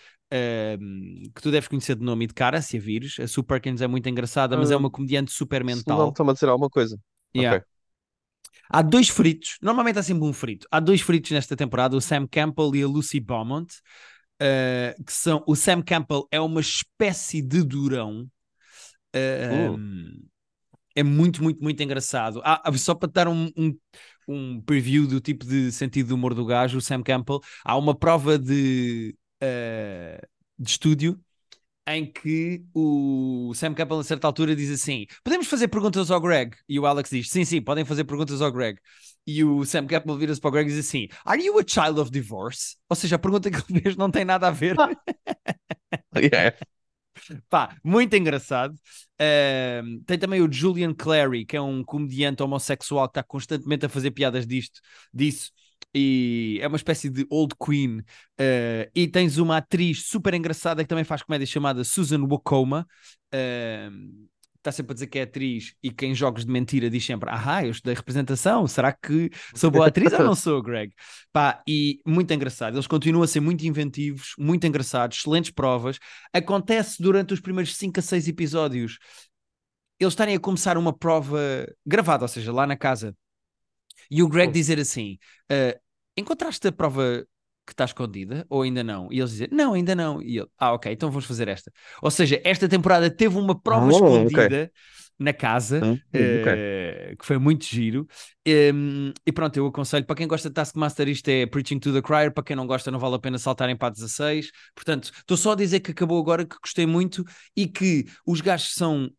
que tu deves conhecer de nome e de cara, se a vires. A Sue Perkins é muito engraçada, mas é Ah, uma comediante super Se não mental. está-me a dizer alguma coisa. Yeah. Ok. Há dois fritos, normalmente há sempre um frito. Há dois fritos nesta temporada, o Sam Campbell e a Lucy Beaumont, eh, que são. O Sam Campbell é uma espécie de durão. eh, Uh. é muito, muito, muito engraçado. Ah, ah, só para dar um, um, um preview do tipo de sentido de humor do gajo, o Sam Campbell, há uma prova de, uh, de estúdio em que o Sam Campbell, a certa altura, diz assim: Podemos fazer perguntas ao Greg? E o Alex diz: Sim, sim, podem fazer perguntas ao Greg. E o Sam Campbell vira-se para o Greg e diz assim: Are you a child of divorce? Ou seja, a pergunta que ele fez não tem nada a ver. Yeah. Pá, muito engraçado. Ahm, tem também o Julian Clary, que é um comediante homossexual que está constantemente a fazer piadas disto, disso. E é uma espécie de old queen. Ah, e tens uma atriz super engraçada que também faz comédia chamada Susan Wokoma. Ahm, Está sempre a dizer que é atriz e que em jogos de mentira diz sempre: Ah, eu estudei representação, será que sou boa atriz ou não sou, Greg? Pá, e muito engraçado. Eles continuam a ser muito inventivos, muito engraçados, excelentes provas. Acontece durante os primeiros 5 a 6 episódios eles estarem a começar uma prova gravada, ou seja, lá na casa. E o Greg Oh. dizer assim: "Ah, Encontraste a prova que está escondida ou ainda não? E eles dizem: Não, ainda não. E ele: Ah, ok, então vamos fazer esta. Ou seja, esta temporada teve uma prova ok. escondida na casa. Hum, ok. eh, que foi muito giro. Em, e pronto, eu aconselho para quem gosta de Taskmaster, isto é Preaching to the Crier. Para quem não gosta, não vale a pena saltarem para a 16. Portanto, estou só a dizer que acabou agora, que gostei muito e que os gajos são.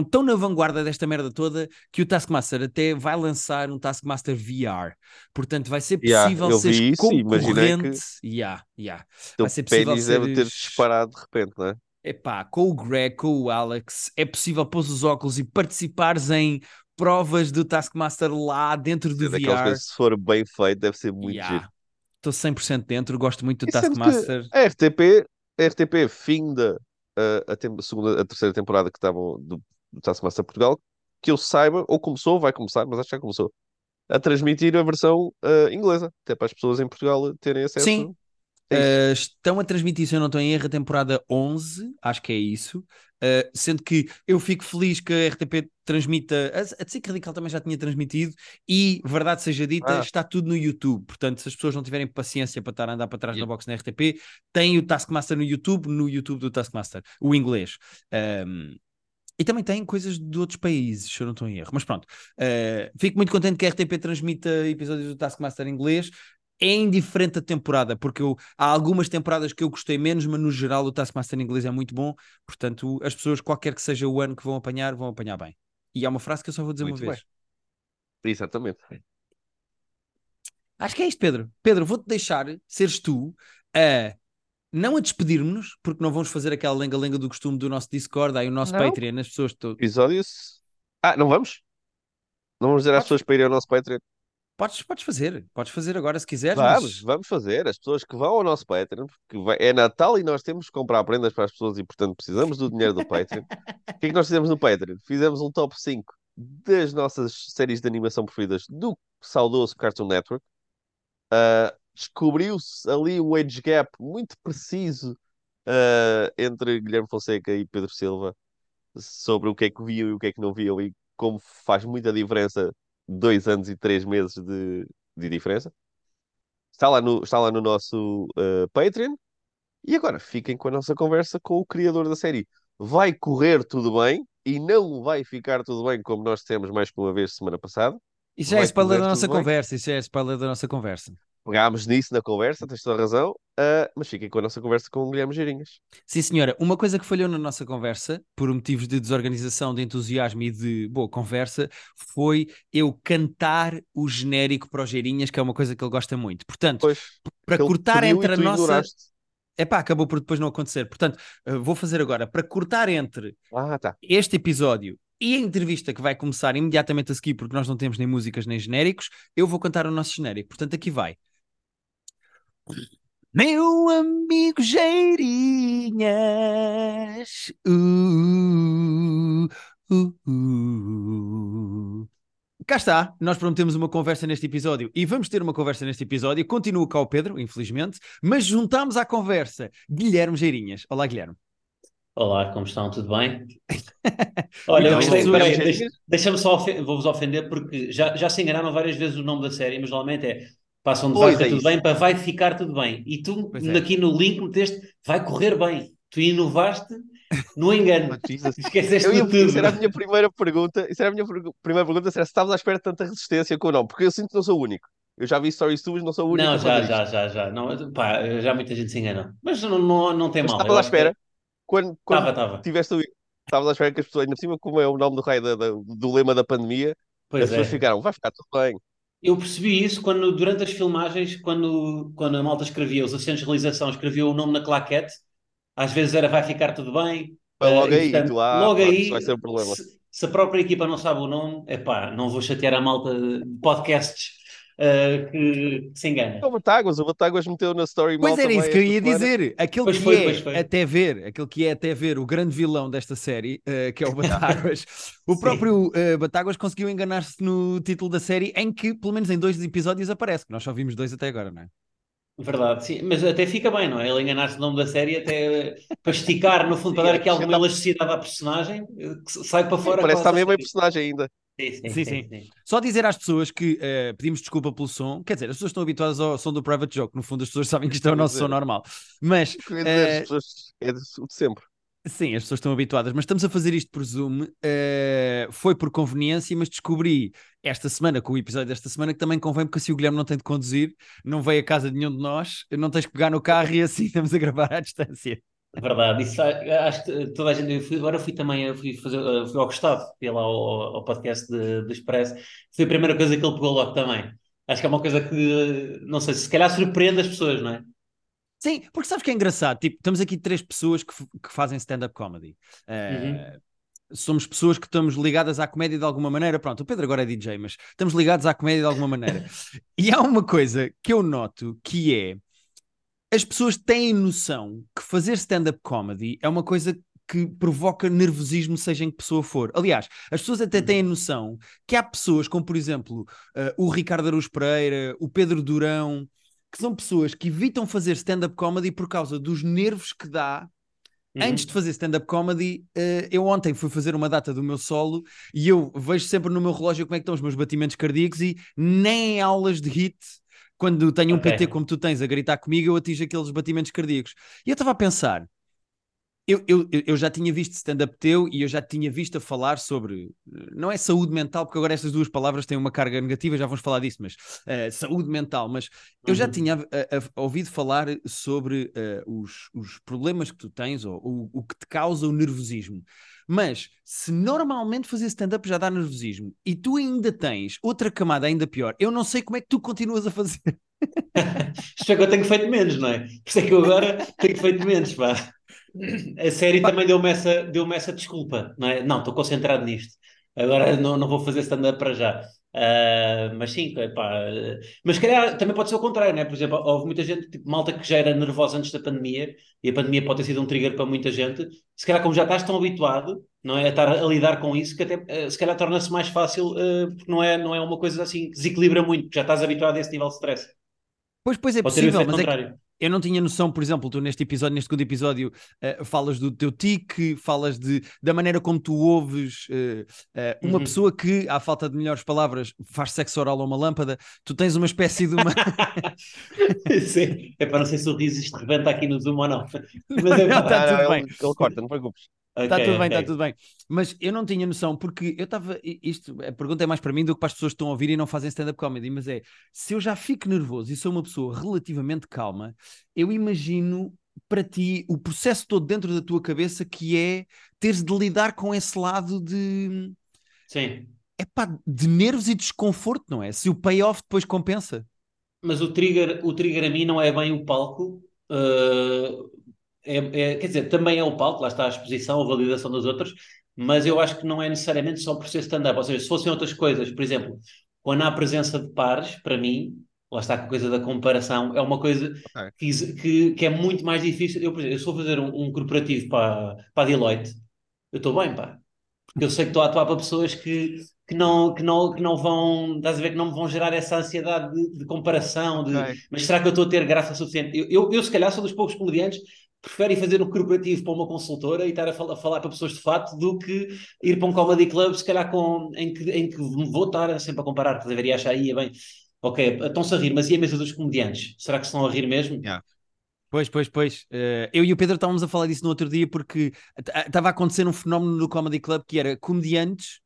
Estão tão na vanguarda desta merda toda que o Taskmaster até vai lançar um Taskmaster VR. Portanto, vai ser Yeah, possível eu ser isso e imaginei que- concorrente. Yeah, yeah. Teu Vai ser possível pênis deve ter seres- disparado de repente, não é? Epá, com o Greg, com o Alex, é possível pôr os óculos e participares em provas do Taskmaster lá dentro do É VR. coisas, se for bem feito, deve ser muito Yeah. giro. Estou 100% dentro, gosto muito do E Taskmaster. A RTP, a RTP finda a, a, tem- segunda, a terceira temporada que estavam do, do Taskmaster Portugal, que eu saiba, ou começou, vai começar, mas acho que já começou, a transmitir a versão ah, inglesa, até para as pessoas em Portugal terem acesso. Sim. É isso. Uh, estão a transmitir, se eu não estou em erro, a temporada 11, acho que é isso. Uh, sendo que eu fico feliz que a RTP transmita, a, a Radical também já tinha transmitido, e verdade seja dita, Ah. está tudo no YouTube. Portanto, se as pessoas não tiverem paciência para estar a andar para trás Yeah. na box na RTP, tem o Taskmaster no YouTube, no YouTube do Taskmaster, o inglês. Um, e também tem coisas de outros países, se eu não estou em erro. Mas pronto, uh, fico muito contente que a RTP transmita episódios do Taskmaster em inglês. É indiferente a temporada, porque eu- há algumas temporadas que eu gostei menos, mas no geral o Taskmaster em inglês é muito bom. Portanto, as pessoas, qualquer que seja o ano que vão apanhar, vão apanhar bem. E há uma frase que eu só vou dizer Muito uma vez. Exatamente. Acho que é isto, Pedro. Pedro, vou-te deixar seres tu a não a despedirmos, porque não vamos fazer aquela lenga-lenga do costume do nosso Discord, aí o nosso Não. Patreon, as pessoas. to- Episódios. Ah, não vamos? Não vamos dizer às Podes. pessoas para irem ao nosso Patreon? Podes, podes fazer, podes fazer agora se quiseres. Vamos, mas- vamos fazer. As pessoas que vão ao nosso Patreon, porque vai- é Natal e nós temos que comprar prendas para as pessoas e, portanto, precisamos do dinheiro do Patreon. O que é que nós fizemos no Patreon? Fizemos um top 5 das nossas séries de animação preferidas do saudoso Cartoon Network. Ah, Descobriu-se ali um age gap muito preciso ah, entre Guilherme Fonseca e Pedro Silva sobre o que é que viam e o que é que não viam e como faz muita diferença dois anos e três meses de, de diferença. Está lá no, está lá no nosso uh, Patreon. E agora fiquem com a nossa conversa com o criador da série. Vai correr tudo bem e não vai ficar tudo bem, como nós dissemos mais que uma vez semana passada. Isso já é vai spoiler da nossa bem. conversa. Isso já é spoiler da nossa conversa. Pegámos nisso na conversa, tens toda a razão. uh, mas fiquem com a nossa conversa com o Guilherme Girinhas. Sim, senhora. Uma coisa que falhou na nossa conversa, por motivos de desorganização, de entusiasmo e de boa conversa, foi eu cantar o genérico para os Geirinhas, que é uma coisa que ele gosta muito. Portanto, Pois, para cortar entre a nossa. ignoraste. Epá, acabou por depois não acontecer. Portanto, eh, vou fazer agora, para cortar entre Ah, tá. este episódio e a entrevista que vai começar imediatamente a seguir, porque nós não temos nem músicas nem genéricos, eu vou cantar o nosso genérico. Portanto, aqui vai. Meu amigo Geirinhas. Uh, uh, uh. Cá está, nós prometemos uma conversa neste episódio e vamos ter uma conversa neste episódio. Continua cá o Pedro, infelizmente, mas juntamos à conversa Guilherme Geirinhas. Olá, Guilherme. Olá, como estão? Tudo bem? Olha, Então, eu gostei, deixa-me só, vou-vos ofender porque já, já se enganaram várias vezes o nome da série, mas normalmente é passam de vai ficar é tudo bem para vai ficar tudo bem. E tu Pois é. aqui no link meteste vai correr bem. Tu inovaste No engano. Esqueceste Eu ia, de tudo. isso era a minha primeira pergunta. Isso era a minha primeira pergunta, se era se estavas à espera de tanta resistência ou não, porque eu sinto que não sou o único. Eu já vi stories tuas, não sou o único Não, já, já, já, já. Não, pá, já muita gente se enganou. Mas não, não, não tem Mas mal. estavas à acho que- espera, quando, quando Estava, estava. tiveste o... Estavas à espera que as pessoas, ainda por cima, como é o nome do raio da- da- do lema da pandemia, as Pois pessoas é. ficaram, vai ficar tudo bem. Eu percebi isso quando, durante as filmagens, quando, quando a malta escrevia, os assistentes de realização escreviam o nome na claquete, às vezes era vai ficar tudo bem. Foi logo e, aí, portanto, tu, ah, logo pronto, aí, vai ser um problema. se, se a própria equipa não sabe o nome, epá, não vou chatear a malta de podcasts eh, que, que se engana. O Batáguas, o Batáguas meteu na story Pois era também isso que eu ia dizer. Aquele Pois que foi, é até ver, aquele que é até ver o grande vilão desta série, eh, que é o Batáguas. o próprio eh, Batáguas conseguiu enganar-se no título da série, em que, pelo menos em dois episódios, aparece, que nós só vimos dois até agora, não é? Verdade, sim, mas até fica bem, não é? Ele enganar-se no nome da série, até para esticar, no fundo, para dar aqui alguma acrescentar- elasticidade à personagem, que sai para fora. Parece que está mesmo a em série. personagem ainda. Sim, sim, Sim, sim. Só dizer às pessoas que eh, pedimos desculpa pelo som, quer dizer, as pessoas estão habituadas ao som do Private Joke, no fundo as pessoas sabem que isto é o nosso som é. normal, mas Quer dizer, Eh, as pessoas é de, o de sempre. Sim, as pessoas estão habituadas, mas estamos a fazer isto por Zoom. eh, foi por conveniência, mas descobri esta semana, com o episódio desta semana, que também convém, porque assim o Guilherme não tem de conduzir, não veio a casa de nenhum de nós, não tens que pegar no carro e assim estamos a gravar à distância. Verdade, isso ah, acho que toda a gente. eu fui- agora fui também eu fui fazer, fui ao Gustavo, fui lá ao, ao podcast de, do Expresso. Foi a primeira coisa que ele pegou logo também. Acho que é uma coisa que, não sei, se calhar surpreende as pessoas, não é? Sim, porque sabes que é engraçado? Tipo, estamos aqui três pessoas que, que fazem stand-up comedy. Eh, Somos pessoas que estamos ligadas à comédia de alguma maneira. Pronto, o Pedro agora é DJ, mas estamos ligados à comédia de alguma maneira. e há uma coisa que eu noto que é as pessoas têm noção que fazer stand-up comedy é uma coisa que provoca nervosismo, seja em que pessoa for. Aliás, as pessoas até têm noção que há pessoas, como por exemplo eh, o Ricardo Araújo Pereira, o Pedro Durão, que são pessoas que evitam fazer stand-up comedy por causa dos nervos que dá. Uhum. Antes de fazer stand-up comedy, eh, eu ontem fui fazer uma data do meu solo e eu vejo sempre no meu relógio como é que estão os meus batimentos cardíacos e nem em aulas de HIT, quando tenho um Ok. PT como tu tens a gritar comigo, eu atingo aqueles batimentos cardíacos. E eu estava a pensar, eu, eu, eu- já tinha visto stand-up teu e eu já tinha visto a falar sobre, eh, não é saúde mental, porque agora estas duas palavras têm uma carga negativa, já vamos falar disso, mas eh, saúde mental, mas eu já Uhum. tinha a- a- ouvido falar sobre eh, os, os problemas que tu tens ou o, o que te causa o nervosismo. Mas se normalmente fazer stand-up já dá nervosismo e tu ainda tens outra camada ainda pior, eu não sei como é que tu continuas a fazer. Isto é que eu tenho feito menos, não é? Por isso é que eu agora tenho feito menos, pá. A série também deu-me essa, deu essa desculpa, não é? Não, estou concentrado nisto. Agora não, não vou fazer stand-up para já. Ah, mas sim, Mas se calhar também pode ser o contrário, não é? Por exemplo, houve muita gente, tipo, malta que já era nervosa antes da pandemia, e a pandemia pode ter sido um trigger para muita gente. Se calhar, como já estás tão habituado, não é? A estar a lidar com isso, que até ah, se calhar torna-se mais fácil, ah, porque não é, não é uma coisa assim que desequilibra muito, porque já estás habituado a esse nível de stress. Pois, pois é Pode possível, mas é que contrário. Eu não tinha noção, por exemplo, tu neste episódio, neste segundo episódio, eh, falas do teu tique, falas de, da maneira como tu ouves eh, eh, uma Uhum. pessoa que, à falta de melhores palavras, faz sexo oral a uma lâmpada, tu tens uma espécie de uma. Sim, é para não sei se o riso isto rebenta aqui no Zoom ou não. Mas Não, é não, pá, tá tudo não, bem. Ele, ele corta, não preocupes. Está ok, tudo bem, está ok. tudo bem. Mas eu não tinha noção, porque eu estava. Isto, a pergunta é mais para mim do que para as pessoas que estão a ouvir e não fazem stand-up comedy. Mas é: se eu já fico nervoso e sou uma pessoa relativamente calma, eu imagino para ti o processo todo dentro da tua cabeça que é teres de lidar com esse lado de. Sim, Epá, de nervos e desconforto, não é? Se o payoff depois compensa. mas o trigger, o trigger a mim não é bem o palco. uh, é, é- quer dizer, também é o palco, lá está a exposição, a validação dos outros, mas eu acho que não é necessariamente só por ser stand-up. Ou seja, se fossem outras coisas, por exemplo, quando há presença de pares, para mim, lá está com a coisa da comparação, é uma coisa Ok. que, que, é muito mais difícil. Eu, por exemplo, eu for fazer um, um corporativo para, para a Deloitte, eu estou bem, pá. Porque eu sei que estou a atuar para pessoas que, que, não, que, não, que não vão, estás a ver, que não me vão gerar essa ansiedade de, de comparação, de, Ok. mas será que eu estou a ter graça suficiente? Eu, eu, eu, se calhar, sou dos poucos comediantes preferem fazer um corporativo para uma consultora e estar a, a falar para pessoas de fato do que ir para um comedy club, se calhar, com, em, que, em que vou estar sempre a comparar, que deveria achar aí, é bem, ok, estão-se a rir, mas e a mesa dos comediantes? Será que estão a rir mesmo? Yeah. Pois, pois, pois. Eh, eu e o Pedro estávamos a falar disso no outro dia porque estava a acontecer um fenómeno no Comedy Club que era comediantes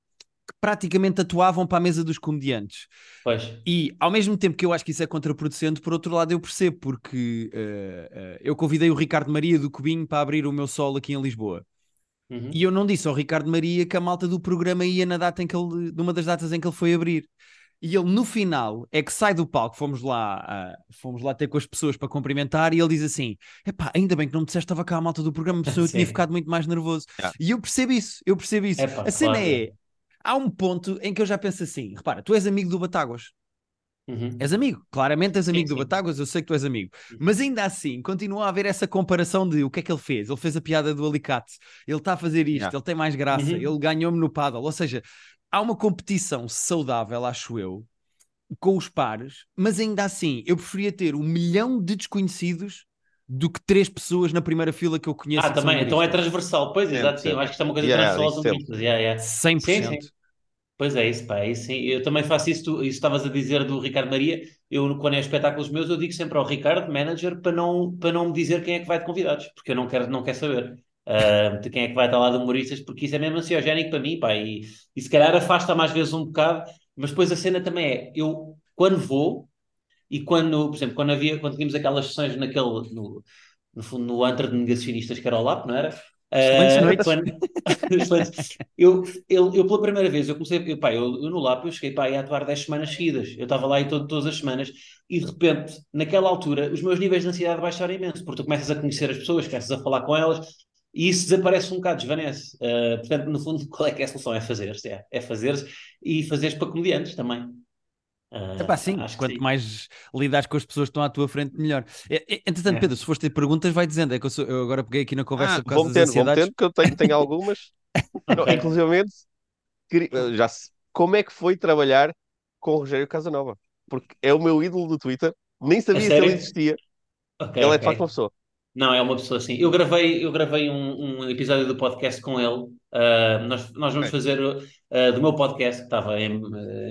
que praticamente atuavam para a mesa dos comediantes. Pois. E ao mesmo tempo que eu acho que isso é contraproducente, por outro lado eu percebo, porque eh, eh, eu convidei o Ricardo Maria do Cubinho para abrir o meu solo aqui em Lisboa. Uhum. E eu não disse ao Ricardo Maria que a malta do programa ia na data em que ele, numa das datas em que ele foi abrir. E ele no final é que sai do palco, fomos lá, ah, fomos lá ter com as pessoas para cumprimentar, e ele diz assim: Epá, ainda bem que não me disseste estava cá a malta do programa, senão eu tinha ficado muito mais nervoso. E eu percebo isso, eu percebo isso. Epá, a cena claro. é: há um ponto em que eu já penso assim: repara, tu és amigo do Batáguas, Uhum. és amigo, claramente és amigo do sim. Batáguas, eu sei que tu és amigo, Uhum. mas ainda assim continua a haver essa comparação de o que é que ele fez. Ele fez a piada do alicate, ele está a fazer isto, Yeah. ele tem mais graça, Uhum. ele ganhou-me no paddle. Ou seja, há uma competição saudável, acho eu, com os pares, mas ainda assim eu preferia ter um milhão de desconhecidos do que três pessoas na primeira fila que eu conheço. Ah, também, então é transversal. Pois, exato, sim, eu acho que isto é uma coisa Yeah, transversal humoristas. Yeah, yeah. 100%. Sim, sim. Pois é, isso, pá, é isso sim. Eu também faço isso, tu, isso estavas a dizer do Ricardo Maria. Eu, quando é espetáculos meus, eu digo sempre ao Ricardo, manager, para não, para não me dizer quem é que vai de convidados, porque eu não quero, não quero saber ah, de quem é que vai estar lá de humoristas, porque isso é mesmo ansiogénico para mim, pá, e, e se calhar afasta mais vezes um bocado, mas depois a cena também é, eu, quando vou, e quando, por exemplo, quando havia, quando tínhamos aquelas sessões naquele, no, no fundo, no antro de negacionistas que era o LAP, não era? Ah, noites. quando- eu, eu, eu, pela primeira vez, eu comecei, eu, pá, eu, eu no LAP, eu cheguei pá, a atuar 10 semanas seguidas. Eu estava lá aí todo, todas as semanas e de repente, naquela altura, os meus níveis de ansiedade baixaram imenso, porque tu começas a conhecer as pessoas, começas a falar com elas e isso desaparece um bocado, desvanece. Ah, portanto, no fundo, qual é que é a solução? É fazer-se, é, é fazer-se e fazer-se para comediantes também. Ah, Epá, sim, que quanto sim. mais lidares com as pessoas que estão à tua frente, melhor. Entretanto, É. Pedro, se fores ter perguntas, vai dizendo. É que eu, sou- eu agora peguei aqui na conversa Ah, por causa vou das vou ansiedades. metendo, que eu tenho, tenho algumas. Não, inclusivamente, queria- já se- como é que foi trabalhar com o Rogério Casanova? Porque é o meu ídolo do Twitter, nem sabia se sério? ele existia. Ok, ele é de facto uma pessoa. Não, é uma pessoa assim. Eu gravei, eu gravei um, um episódio do podcast com ele. Ah, nós, nós vamos Ok. fazer ah, do meu podcast, que estava em,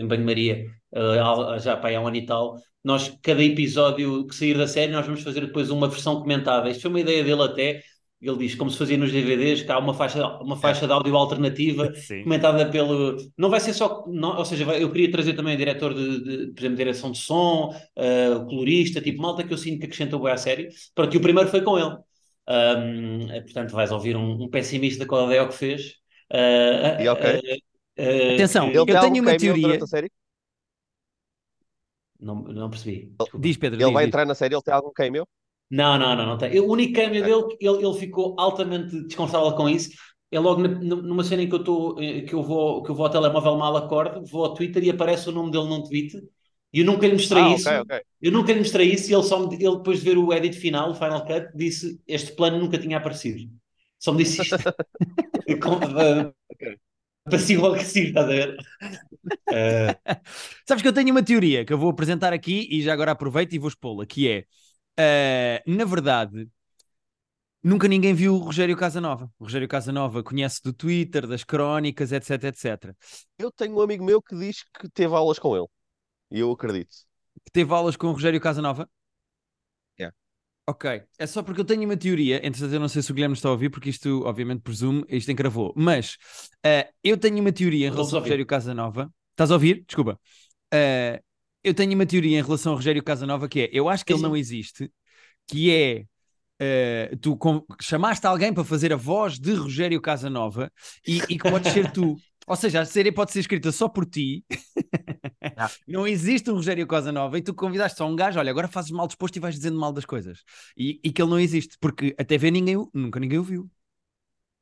em banho-maria há- já pá, há um ano e tal. Nós, cada episódio que sair da série, nós vamos fazer depois uma versão comentada. Isto foi uma ideia dele até. Ele diz, como se fazia nos DVDs, que há uma faixa, uma faixa de áudio alternativa Sim. comentada pelo. Não vai ser só. Não, ou seja, vai- eu queria trazer também o diretor de, de, por exemplo, direção de som, o colorista, tipo malta que eu sinto que acrescentou bem à série. Pronto, e o primeiro foi com ele. Ahm, eh, portanto, vais ouvir um, um pessimista qual é o que fez. Ah, E ok. ah, Atenção, que- Eu tenho uma teoria- a? Não, não percebi. desculpa. Diz, Pedro, Ele diz, vai diz. entrar na série, ele tem algum cameo? Não, não, não, não tem. O único câmbio dele, ele, ele ficou altamente desconfortável com isso. É logo na- numa cena em que eu estou, que eu vou, que eu vou ao telemóvel mal acorde, vou ao Twitter e aparece o nome dele num tweet. E eu nunca lhe mostrei Ah, isso. ok, ok. Eu nunca lhe mostrei isso e ele só me, ele depois de ver o edit final, o Final Cut, disse este plano nunca tinha aparecido. Só me disse isto. Com, uh, passivo ao agressivo, estás a ver? Uh, Sabes que eu tenho uma teoria que eu vou apresentar aqui e já agora aproveito e vou expô-la, que é, eh, na verdade, nunca ninguém viu o Rogério Casanova. O Rogério Casanova conhece do Twitter, das crónicas, etc, etc. Eu tenho um amigo meu que diz que teve aulas com ele. E eu acredito. Que teve aulas com o Rogério Casanova? Ok, é só porque eu tenho uma teoria, entretanto eu não sei se o Guilherme está a ouvir, porque isto obviamente presume, isto encravou, mas eh, eu tenho uma teoria em relação ao. Rogério Casanova. Estás a ouvir? Desculpa. Eh, eu tenho uma teoria em relação ao Rogério Casanova que é, eu acho que ele não existe, que é eh, tu com- chamaste alguém para fazer a voz de Rogério Casanova e, e que podes ser tu. Ou seja, a série pode ser escrita só por ti. Ah. Não existe um Rogério Casanova e tu convidaste só um gajo, olha, agora fazes mal disposto e vais dizendo mal das coisas. E, e que ele não existe, porque até ver ninguém, nunca ninguém o viu.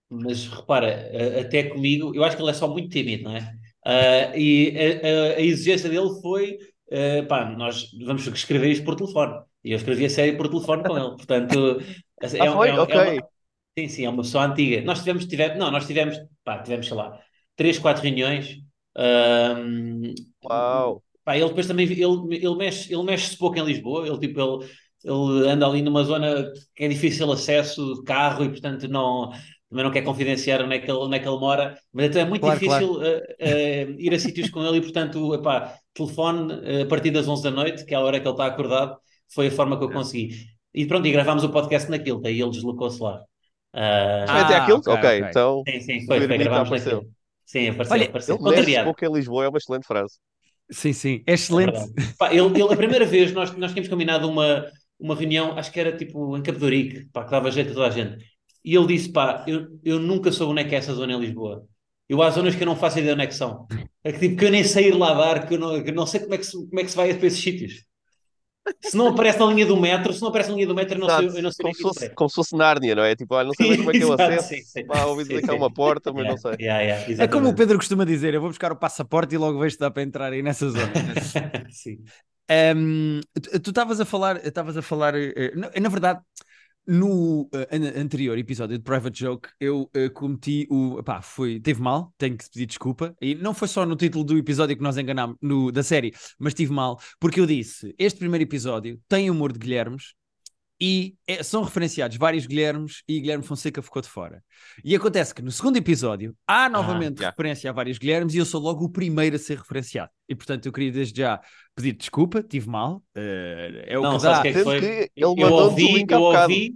mas repara, até comigo, eu acho que ele é só muito tímido, não é? Uh, e a, a- a exigência dele foi: uh, pá, nós vamos escrever isto por telefone. E eu escrevi a série por telefone com ele. Portanto, é, Ah, foi? é- é Ok. uma- sim, sim, é uma pessoa antiga. Nós tivemos, tivemos, não, nós tivemos, pá, tivemos, sei lá, três, quatro reuniões. Ahm, Uau. Pá, ele depois também ele, ele mexe, ele mexe-se pouco em Lisboa, ele tipo ele, ele anda ali numa zona que é difícil acesso de carro e portanto não também não quer confidenciar onde é que ele, onde é que ele mora, mas então é muito Claro, difícil eh, eh, ir a sítios com ele e portanto, epá, telefone eh, a partir das 11 da noite, que é a hora que ele está acordado, foi a forma que eu consegui. E pronto, e gravámos o podcast naquilo, daí ele deslocou-se lá. Ah, Foi até Ah, aquilo? ok, ok, ok. então sim, sim, foi, foi, gravámos naquilo. Sim, apareceu, Olha, apareceu. Contrariado. pouco em Lisboa, é uma excelente frase. Sim, sim, é É excelente. verdade. Pá, ele, ele- a primeira vez nós, nós tínhamos combinado uma, uma reunião, acho que era tipo em Ourique, pá, que dava jeito a toda a gente. E ele disse: pá, eu, eu nunca soube onde é que é essa zona em Lisboa. Eu há zonas que eu não faço ideia onde é que são. É que, tipo, que eu nem sei ir lá dar, que eu não, que eu não sei como é que, se, como é que se vai para esses sítios. Se não aparece na linha do metro, se não aparece na linha do metro, eu não sei, eu não sei como, onde se é que fosse, é. como se fosse Nárnia, não é? Tipo, olha, não sei bem como é que eu Exato, acesso. sim, sim. Pá, ouvi dizer Sim, que há uma porta, mas Yeah, não sei. yeah, yeah, É como o. Pedro costuma dizer: eu vou buscar o passaporte e logo vejo se dá para entrar aí nessa zona. Sim. Um, tu tu estavas a falar, estavas a falar, eh, na, na verdade, no an- anterior episódio de Private Joke, eu eh, cometi o, pá, foi, teve mal, tenho que pedir desculpa, e não foi só no título do episódio que nós enganámos, no, da série, mas tive mal, porque eu disse, este primeiro episódio tem humor de Guilhermes, e é- são referenciados vários Guilhermes e Guilherme Fonseca ficou de fora. E acontece que no segundo episódio há novamente yeah. referência a vários Guilhermes e eu sou logo o primeiro a ser referenciado. E portanto eu queria desde já pedir desculpa, tive mal. eh, é o Não, que dá. que é que foi? que ele Eu ouvi, eu ouvi,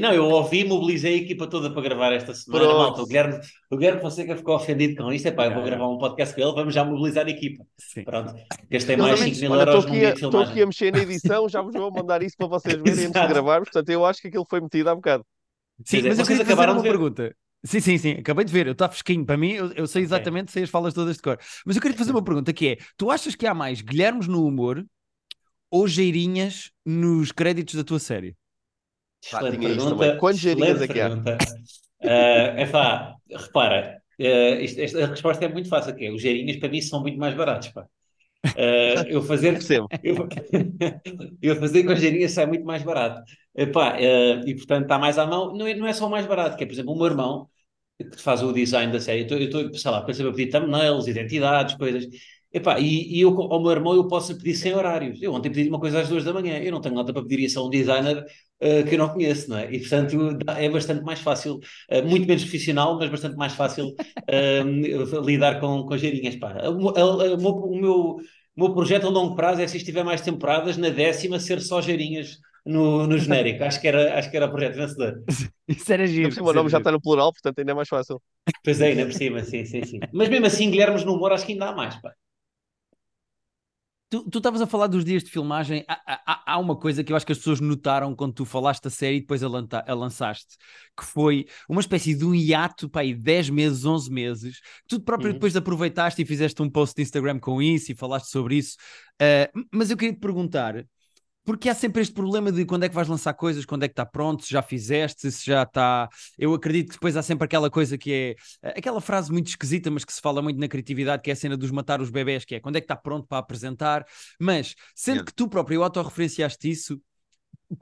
não, eu ouvi e mobilizei a equipa toda para gravar esta semana. Pronto. Malta, o Guilherme, o Guilherme Fonseca ficou ofendido com isto. É pá, eu vou gravar um podcast com ele, vamos já mobilizar a equipa. Sim. Pronto, gastei mais também- 5 mil euros estou num aqui, dia a, de estou filmagem. aqui a mexer na edição, já vos vou mandar isso para vocês verem antes de gravarmos. Portanto, eu acho que aquilo foi metido há bocado. Sim, mas eu queria acabaram uma ver? pergunta. Sim, sim, sim, acabei de ver, eu estava fresquinho para mim, eu, eu sei exatamente, sei as falas todas de cor. Mas eu queria te fazer uma pergunta que é: tu achas que há mais Guilhermes no humor ou Geirinhas nos créditos da tua série? Pá, Excelente tinha isto pergunta. também. Quantos geirinhas excelente é que há? pergunta. É epá, repara, eh, isto- esta, a resposta é muito fácil, que é, os geirinhos para mim são muito mais baratos, pá. Eh, eu fazer eu, eu fazer com as geirinhas sai muito mais barato. Epá, eh, e portanto está mais à mão, não é, não é só o mais barato, que é, por exemplo, o meu irmão, que faz o design da série, eu estou, sei lá, penso a pedir thumbnails, identidades, coisas. Epá, e, e eu, ao meu irmão, eu posso pedir sem horários. Eu ontem pedi uma coisa às duas da manhã, eu não tenho nada para pedir isso a um designer eh, que eu não conheço, não é? E portanto é bastante mais fácil, eh, muito menos profissional, mas bastante mais fácil eh, lidar com, com as geirinhas. Pá. O, meu- o meu- o meu, o meu projeto a longo prazo é se isto tiver mais temporadas, na décima ser só geirinhas no, no genérico. Acho que, era, acho que era o projeto vencedor. Isso era giro. por cima, o nome já está no plural, portanto ainda é mais fácil. Pois é, ainda por cima, sim, sim, sim. Mas mesmo assim, Guilhermes no humor, acho que ainda há mais. Pá. Tu estavas a falar dos dias de filmagem. Há, há- há uma coisa que eu acho que as pessoas notaram quando tu falaste da série e depois a, lanta- a lançaste, que foi uma espécie de um hiato para aí 10 meses, 11 meses. Tu próprio Uhum. depois aproveitaste e fizeste um post de Instagram com isso e falaste sobre isso. Ah, mas eu queria te perguntar. Porque há sempre este problema de quando é que vais lançar coisas, quando é que está pronto, se já fizeste, se já está. Eu acredito que depois há sempre aquela coisa que é aquela frase muito esquisita, mas que se fala muito na criatividade, que é a cena dos matar os bebés, que é quando é que está pronto para apresentar. Mas sendo que tu próprio autorreferenciaste isso,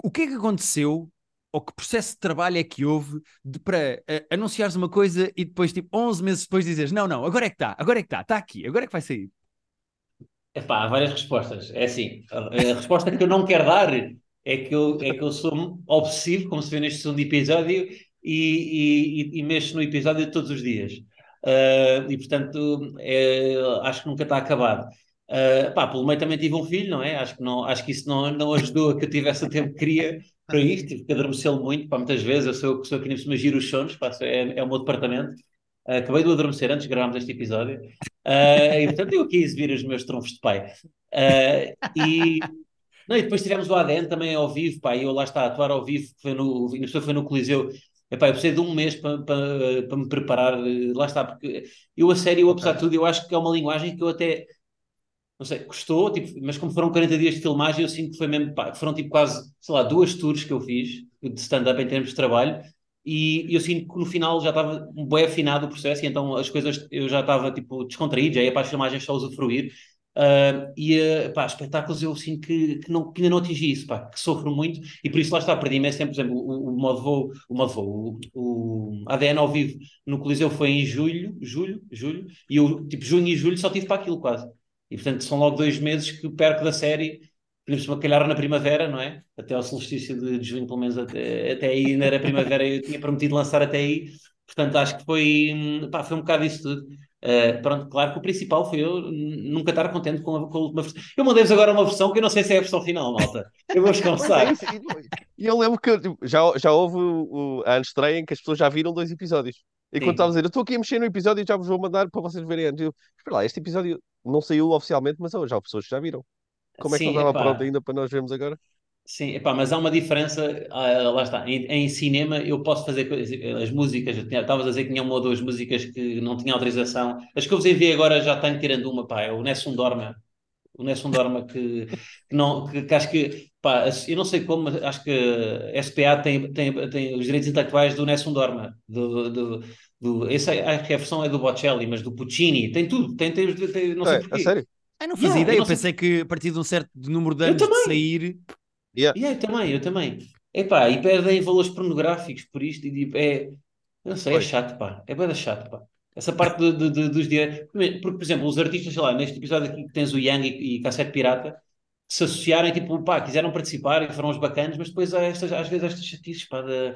o que é que aconteceu? Ou que processo de trabalho é que houve de, para eh, anunciares uma coisa e depois, tipo, 11 meses depois dizes: Não, não, agora é que está, agora é que está, está aqui, agora é que vai sair. Epá, há várias respostas. É assim, a, resposta que eu não quero dar é que eu, é que eu sou obsessivo, como se vê neste segundo episódio, e, e, e mexo no episódio todos os dias. Ah, e portanto, é, acho que nunca está acabado. Ah, pá, pelo meio também tive um filho, não é? Acho que, não, acho que isso não, não ajudou a que eu tivesse o tempo que queria para isto. Tive que adormecê-lo muito, pá, muitas vezes. Eu sou a pessoa que nem me giro os sonos, pá, é, é o meu departamento. Ah, acabei de adormecer antes de gravarmos este episódio. Ah, e portanto, eu aqui exibir os meus trunfos de pai. Ah, e, não, e depois tivemos o ADN também ao vivo, pá, e eu lá está a atuar ao vivo, foi no, foi no Coliseu. Epá, eu precisei de um mês para para- para me preparar, eh, lá está, porque eu a sério, apesar de tudo, eu acho que é uma linguagem que eu até, não sei, custou, tipo, mas como foram 40 dias de filmagem, eu sinto que foi mesmo, pá, foram tipo quase, sei lá, duas tours que eu fiz de stand-up em termos de trabalho, e eu sinto que no final já estava bem afinado o processo, e então as coisas eu já estava tipo descontraído, já ia para as filmagens só usufruir. Uh, e uh, pá, espetáculos eu sinto que, que, não, que ainda não atingi isso, pá, que sofro muito e por isso lá está, perdi imenso tempo. Por exemplo, o, o modo voo, o modo voo, o, o ADN ao vivo no Coliseu foi em julho, julho, julho, e eu, tipo, junho e julho só tive para aquilo quase. E portanto são logo dois meses que perco da série, por exemplo, calhar na primavera, não é? Até ao solstício de, de junho, pelo menos até, até aí ainda era primavera, eu tinha prometido lançar até aí, portanto acho que foi, hum, pá, foi um bocado isso tudo. Uh, pronto, claro que o principal foi eu nunca estar contente com a, com a última versão. Eu mandei-vos agora uma versão que eu não sei se é a versão final, malta. Eu vou-vos Mas é E eu lembro que tipo, já, já houve o, a estreia em que as pessoas já viram dois episódios. E quando estava a dizer, eu estou aqui a mexer no episódio e já vos vou mandar para vocês verem antes. Eu, espera lá, este episódio não saiu oficialmente, mas oh, já há pessoas que já viram. Como é que Sim, estava epá. pronto ainda para nós vermos agora? Sim, epá, mas há uma diferença, ah, lá está, em, em cinema eu posso fazer coisas, as músicas, estavas a dizer que tinha uma ou duas músicas que não tinha autorização, as que eu vos enviei agora já tenho tirando uma, pá, é o Nessun Dorma, o Nessun Dorma que, que não, que, que acho que, pá, eu não sei como, mas acho que a SPA tem, tem, tem os direitos intelectuais do Nessun Dorma, do, do, do, esse, acho que a versão é do Bocelli, mas do Puccini, tem tudo, tem, tem, tem- não sei É, a porquê. sério? Ah, não fazia Yeah, eu ideia, eu sei- pensei que a partir de um certo número de Eu anos de sair. Yeah. Yeah, eu também, eu também. Epá, e perdem valores pornográficos por isto, e tipo, é, eu não sei, é chato, pá, é bem chato, pá. Essa parte de, de- de- dos direitos, porque, por exemplo, os artistas, sei lá, neste episódio aqui que tens o Yang e, e Cassete Pirata, se associarem, tipo, pá, quiseram participar e foram os bacanas, mas depois há estas, às vezes estas chatices, pá, de,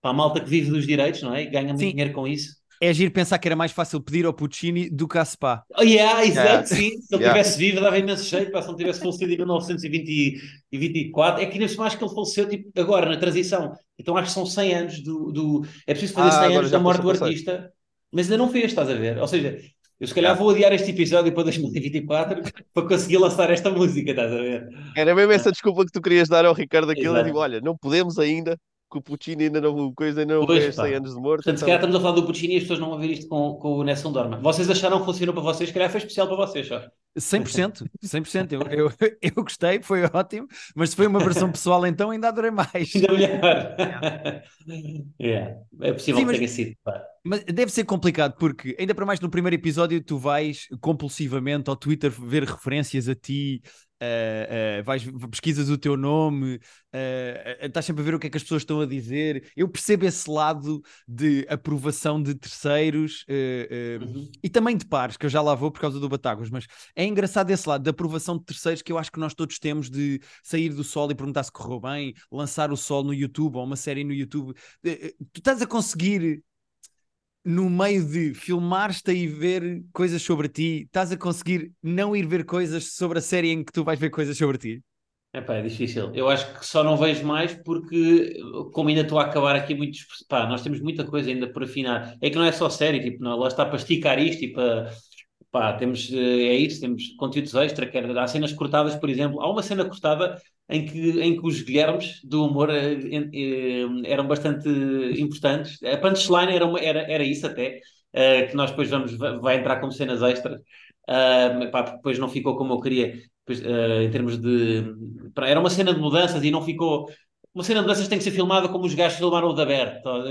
pá, a malta que vive dos direitos, não é? E ganha muito Sim. dinheiro com isso. É giro pensar que era mais fácil pedir ao Puccini do que a Spa. Oh, yeah, exato, Yeah. sim. Se ele Yeah. tivesse vivo, dava imenso jeito. Pá, se não tivesse falecido em 1924, é que ainda mais que ele faleceu tipo, agora, na transição. Então acho que são 100 anos do. do... É preciso fazer Ah, 100 agora anos da morte do passei. artista, mas ainda não fez, estás a ver? Ou seja, eu se calhar Yeah. vou adiar este episódio para 2024 para conseguir lançar esta música, estás a ver? Era mesmo essa desculpa que tu querias dar ao Ricardo aquilo. Exato. Tipo, olha, não podemos ainda, que o Puccini ainda não, coisa ainda não Pois, fez pá. 100 anos de morte. Portanto, se então- calhar estamos a falar do Puccini e as pessoas não vão ver isto com, com o Nelson Dorma. Vocês acharam que funcionou para vocês, se calhar foi especial para vocês, só. 100%, 100%. Eu, eu, eu gostei, foi ótimo, mas se foi uma versão pessoal, então ainda adorei mais. Ainda melhor. Yeah. É possível Sim, que mas- tenha sido. pá. Mas deve ser complicado, porque ainda para mais no primeiro episódio tu vais compulsivamente ao Twitter ver referências a ti, eh, eh, vais, pesquisas o teu nome, eh, estás sempre a ver o que é que as pessoas estão a dizer. Eu percebo esse lado de aprovação de terceiros Uhum. e também de pares, que eu já lá vou por causa do Batáguas, mas é engraçado esse lado de aprovação de terceiros que eu acho que nós todos temos de sair do sol e perguntar se correu bem, lançar o sol no YouTube ou uma série no YouTube. Tu estás a conseguir no meio de filmar-te e ver coisas sobre ti, estás a conseguir não ir ver coisas sobre a série em que tu vais ver coisas sobre ti? É difícil. Eu acho que só não vejo mais porque, como ainda estou a acabar aqui muitos. Pá, nós temos muita coisa ainda por afinar. É que não é só série, tipo, não, lá está para esticar isto e para. Pá, temos, eh, é isso, temos conteúdos extra, quer, há cenas cortadas, por exemplo. Há uma cena cortada em que, em que os Guilhermes do humor eh, eh, eram bastante importantes. A punchline era, uma, era, era isso até, eh, que nós depois vamos, vai entrar como cenas extras. Pá, porque depois não ficou como eu queria, depois, eh, em termos de. Era uma cena de mudanças e não ficou. Uma cena de mudanças tem que ser filmada como os gajos filmaram o da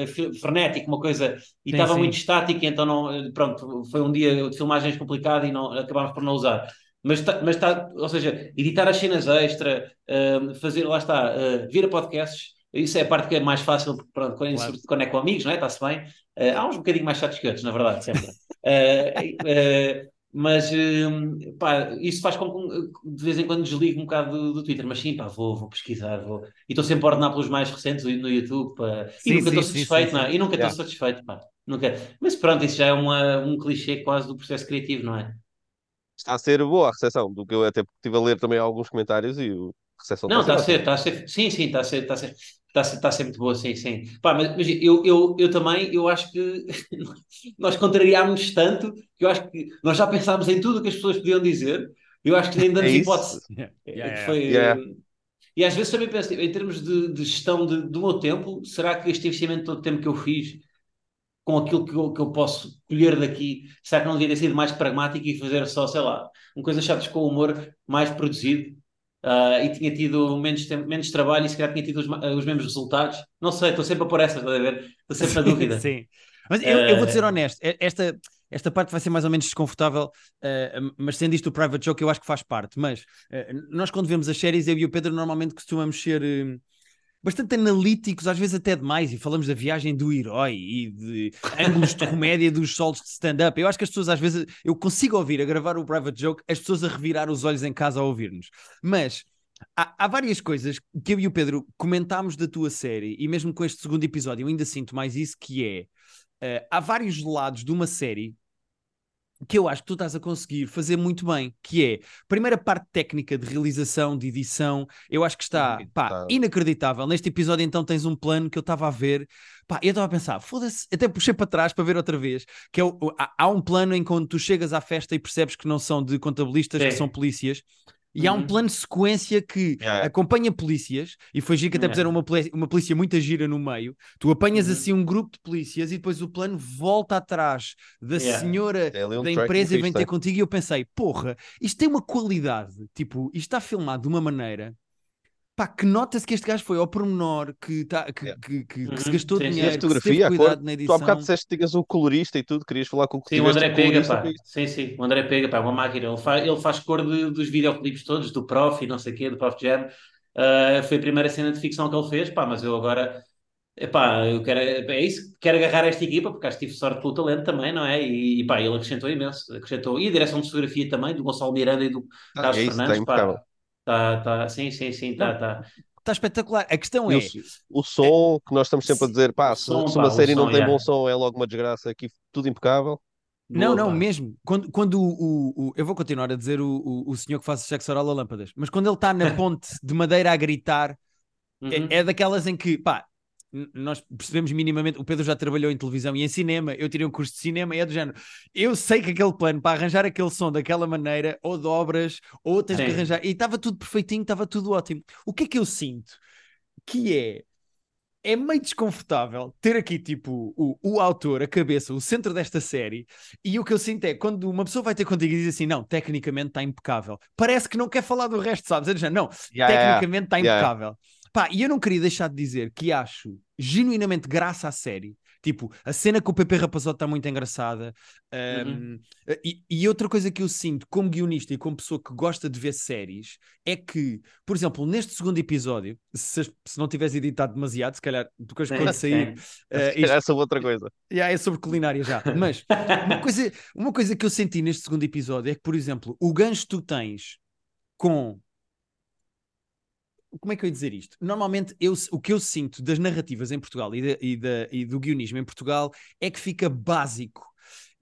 fi- frenético, uma coisa. E estava muito estático, então não. Pronto, foi um dia de filmagens complicado e não, acabámos por não usar. Mas está, mas tá, ou seja, editar as cenas extra, ah, fazer, lá está, vir a podcasts, isso é a parte que é mais fácil, pronto, quando, Claro. sobretudo quando é com amigos, não é? Está-se bem. Ah, há uns bocadinho mais chatos que outros, na verdade, sempre. Ah, mas hum, pá, isso faz com que de vez em quando desligue um bocado do, do Twitter, mas sim, pá, vou, vou pesquisar, vou. E estou sempre a ordenar pelos mais recentes no YouTube, pá. Sim, e nunca sim, estou sim, satisfeito, sim, não é? E nunca estou Yeah. satisfeito, pá. Nunca. Mas pronto, isso já é uma, um clichê quase do processo criativo, não é? Está a ser boa a recepção, do que eu até estive a ler também alguns comentários e o- a recepção Não, está a ser, está a ser, sim, sim, está a ser, está a ser, está a ser, está a ser muito boa, sim, sim. Pá, mas, mas eu, eu, eu também, eu acho que nós contrariámos tanto que eu acho que nós já pensámos em tudo o que as pessoas podiam dizer, eu acho que nem damos É hipótese. Yeah, É, yeah, foi, Yeah. E às vezes também penso, em termos de, de gestão de- do meu tempo, será que este investimento todo o tempo que eu fiz com aquilo que eu, que eu posso colher daqui, será que não devia ter sido mais pragmático e fazer só, sei lá, uma coisa chatas com humor mais produzido ah, e tinha tido menos, menos trabalho e se calhar tinha tido os, os mesmos resultados? Não sei, estou sempre a pôr essas, estás a ver? Estou sempre na dúvida. Sim. Mas eu, eu vou ser honesto, e- esta, esta parte vai ser mais ou menos desconfortável, eh, mas sendo isto o private joke, eu acho que faz parte. Mas eh, nós, quando vemos as séries, eu e o Pedro normalmente costumamos ser eh, bastante analíticos, às vezes até demais, e falamos da viagem do herói e de ângulos de comédia dos solos de stand-up. Eu acho que as pessoas, às vezes, eu consigo ouvir a gravar o private joke, as pessoas a revirar os olhos em casa a ouvir-nos. Mas. Há, há várias coisas que eu e o Pedro comentámos da tua série, e mesmo com este segundo episódio, eu ainda sinto mais isso, que é Uh, há vários lados de uma série que eu acho que tu estás a conseguir fazer muito bem, que é, primeira parte técnica de realização, de edição, eu acho que está, pá, Tá. inacreditável. Neste episódio então tens um plano que eu estava a ver, pá, eu estava a pensar, foda-se, até puxei para trás para ver outra vez, que é o, há, há um plano em quando tu chegas à festa e percebes que não são de contabilistas, que são polícias, e há um Uhum. plano de sequência que Yeah. acompanha polícias, e foi giro que até Yeah. puseram uma, polícia- uma polícia muito gira no meio. Tu apanhas Uhum. assim um grupo de polícias e depois o plano volta atrás da Yeah. senhora É um da empresa e vem ter né? contigo. E eu pensei, porra, isto tem uma qualidade, tipo, isto está filmado de uma maneira. Pá, que nota-se que este gajo foi ao pormenor, que, tá, que, Yeah. que, que- que Uhum, se gastou sim. E a dinheiro, que fotografia, a cor. cuidado na Tu há edição. bocado disseste que tinhas o colorista e tudo, querias falar com o que Sim, o André o Pega, colorista pá. Sim, sim, o André Pega, pá, uma máquina. Ele faz, ele faz cor de- dos videoclipes todos, do Prof e não sei o quê, do Prof Jam. Ah, foi a primeira cena de ficção que ele fez, pá, mas eu agora, epá, eu quero, é isso, quero agarrar esta equipa, porque acho que tive sorte pelo talento também, não é? E, e pá, ele acrescentou imenso, acrescentou. E a direção de fotografia também, do Gonçalo Miranda e do Ah, Carlos é isso, está Fernandes, pá. Tá, tá, sim, sim, sim, tá, tá. Está espetacular. A questão E é, o, o som, que nós estamos sempre a dizer, pá, O se, som, se pá, uma o série não som, tem yeah. bom som é logo uma desgraça, aqui tudo impecável. Não, Boa, não, pá. mesmo. Quando, quando o, o- o- Eu vou continuar a dizer o, o, o senhor que faz sexo oral a lâmpadas, mas quando ele está na ponte de madeira a gritar, Uhum. é, é daquelas em que, pá, nós percebemos minimamente. O Pedro já trabalhou em televisão e em cinema, eu tirei um curso de cinema e é do género. Eu sei que aquele plano para arranjar aquele som daquela maneira, ou dobras, ou tens que Sim. arranjar. E estava tudo perfeitinho, estava tudo ótimo. O que é que eu sinto? Que é. É meio desconfortável ter aqui, tipo, o, o autor, a cabeça, o centro desta série, e o que eu sinto é quando uma pessoa vai ter contigo e diz assim: não, tecnicamente está impecável, parece que não quer falar do resto, sabes? É do género, não, Yeah, yeah, tecnicamente está Yeah. impecável. Pá, e eu não queria deixar de dizer que acho genuinamente graça à série. Tipo, a cena com o Pepe Rapazote está muito engraçada. Uhum. Um, e, e outra coisa que eu sinto como guionista e como pessoa que gosta de ver séries é que, por exemplo, neste segundo episódio, se, se não tivesse editado demasiado, se calhar depois Sim, quando sair, isto- calhar é sobre outra coisa. já é sobre culinária já. Mas uma coisa, uma coisa que eu senti neste segundo episódio é que, por exemplo, o gancho que tu tens com. Como é que eu ia dizer isto? Normalmente, eu, o que eu sinto das narrativas em Portugal e, da- e da- e do guionismo em Portugal é que fica básico.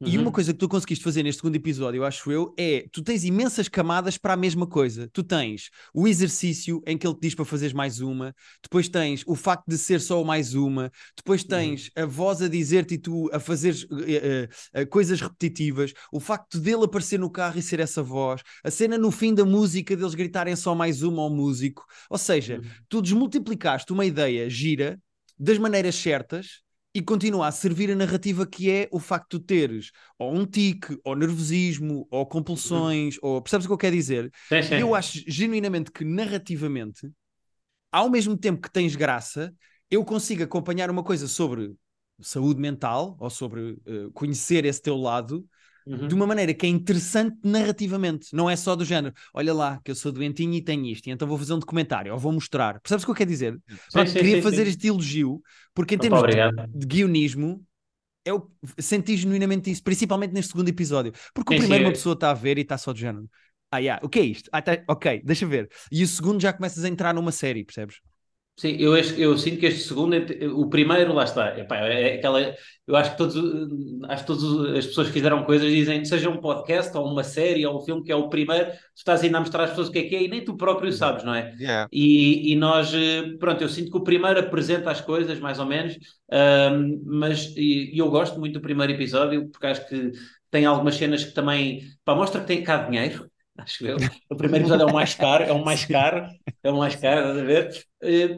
E Uhum. uma coisa que tu conseguiste fazer neste segundo episódio, eu acho eu, é tu tens imensas camadas para a mesma coisa. Tu tens o exercício em que ele te diz para fazeres mais uma, depois tens o facto de ser só mais uma, depois tens a voz a dizer-te e tu a fazeres eh, eh, eh, coisas repetitivas, o facto dele aparecer no carro e ser essa voz, a cena no fim da música deles gritarem só mais uma ao músico. Ou seja, Uhum. tu desmultiplicaste uma ideia gira das maneiras certas e continua a servir a narrativa que é o facto de teres ou um tique, ou nervosismo, ou compulsões, ou percebes o que eu quero dizer? Sim, sim. Eu acho genuinamente que narrativamente, ao mesmo tempo que tens graça, eu consigo acompanhar uma coisa sobre saúde mental ou sobre eh, conhecer esse teu lado Uhum. de uma maneira que é interessante narrativamente, não é só do género, olha lá, que eu sou doentinho e tenho isto, e então vou fazer um documentário, ou vou mostrar. Percebes o que eu quero dizer? Pronto, sim, queria sim, fazer sim. este elogio, porque em termos de, de guionismo, eu senti genuinamente isso, principalmente neste segundo episódio. Porque o Sim, primeiro sim, uma é- pessoa está a ver e está só de género. Ah, yeah, o que é isto? Ah, tá- ok, deixa ver. E o segundo já começas a entrar numa série, percebes? Sim, eu, este- eu sinto que este segundo, é- o primeiro, lá está, epá, é aquela, eu acho que todos, acho que todas as pessoas que fizeram coisas dizem, seja um podcast ou uma série ou um filme que é o primeiro, tu estás ainda a mostrar às pessoas o que é que é e nem tu próprio sabes, não é? Yeah. E, e nós, eh, pronto, eu sinto que o primeiro apresenta as coisas, mais ou menos, ahm, mas e, e eu gosto muito do primeiro episódio, porque acho que tem algumas cenas que também, pá, mostra que tem cá dinheiro, acho eu. O primeiro episódio é o mais caro, é o mais caro, é o mais caro, estás a ver?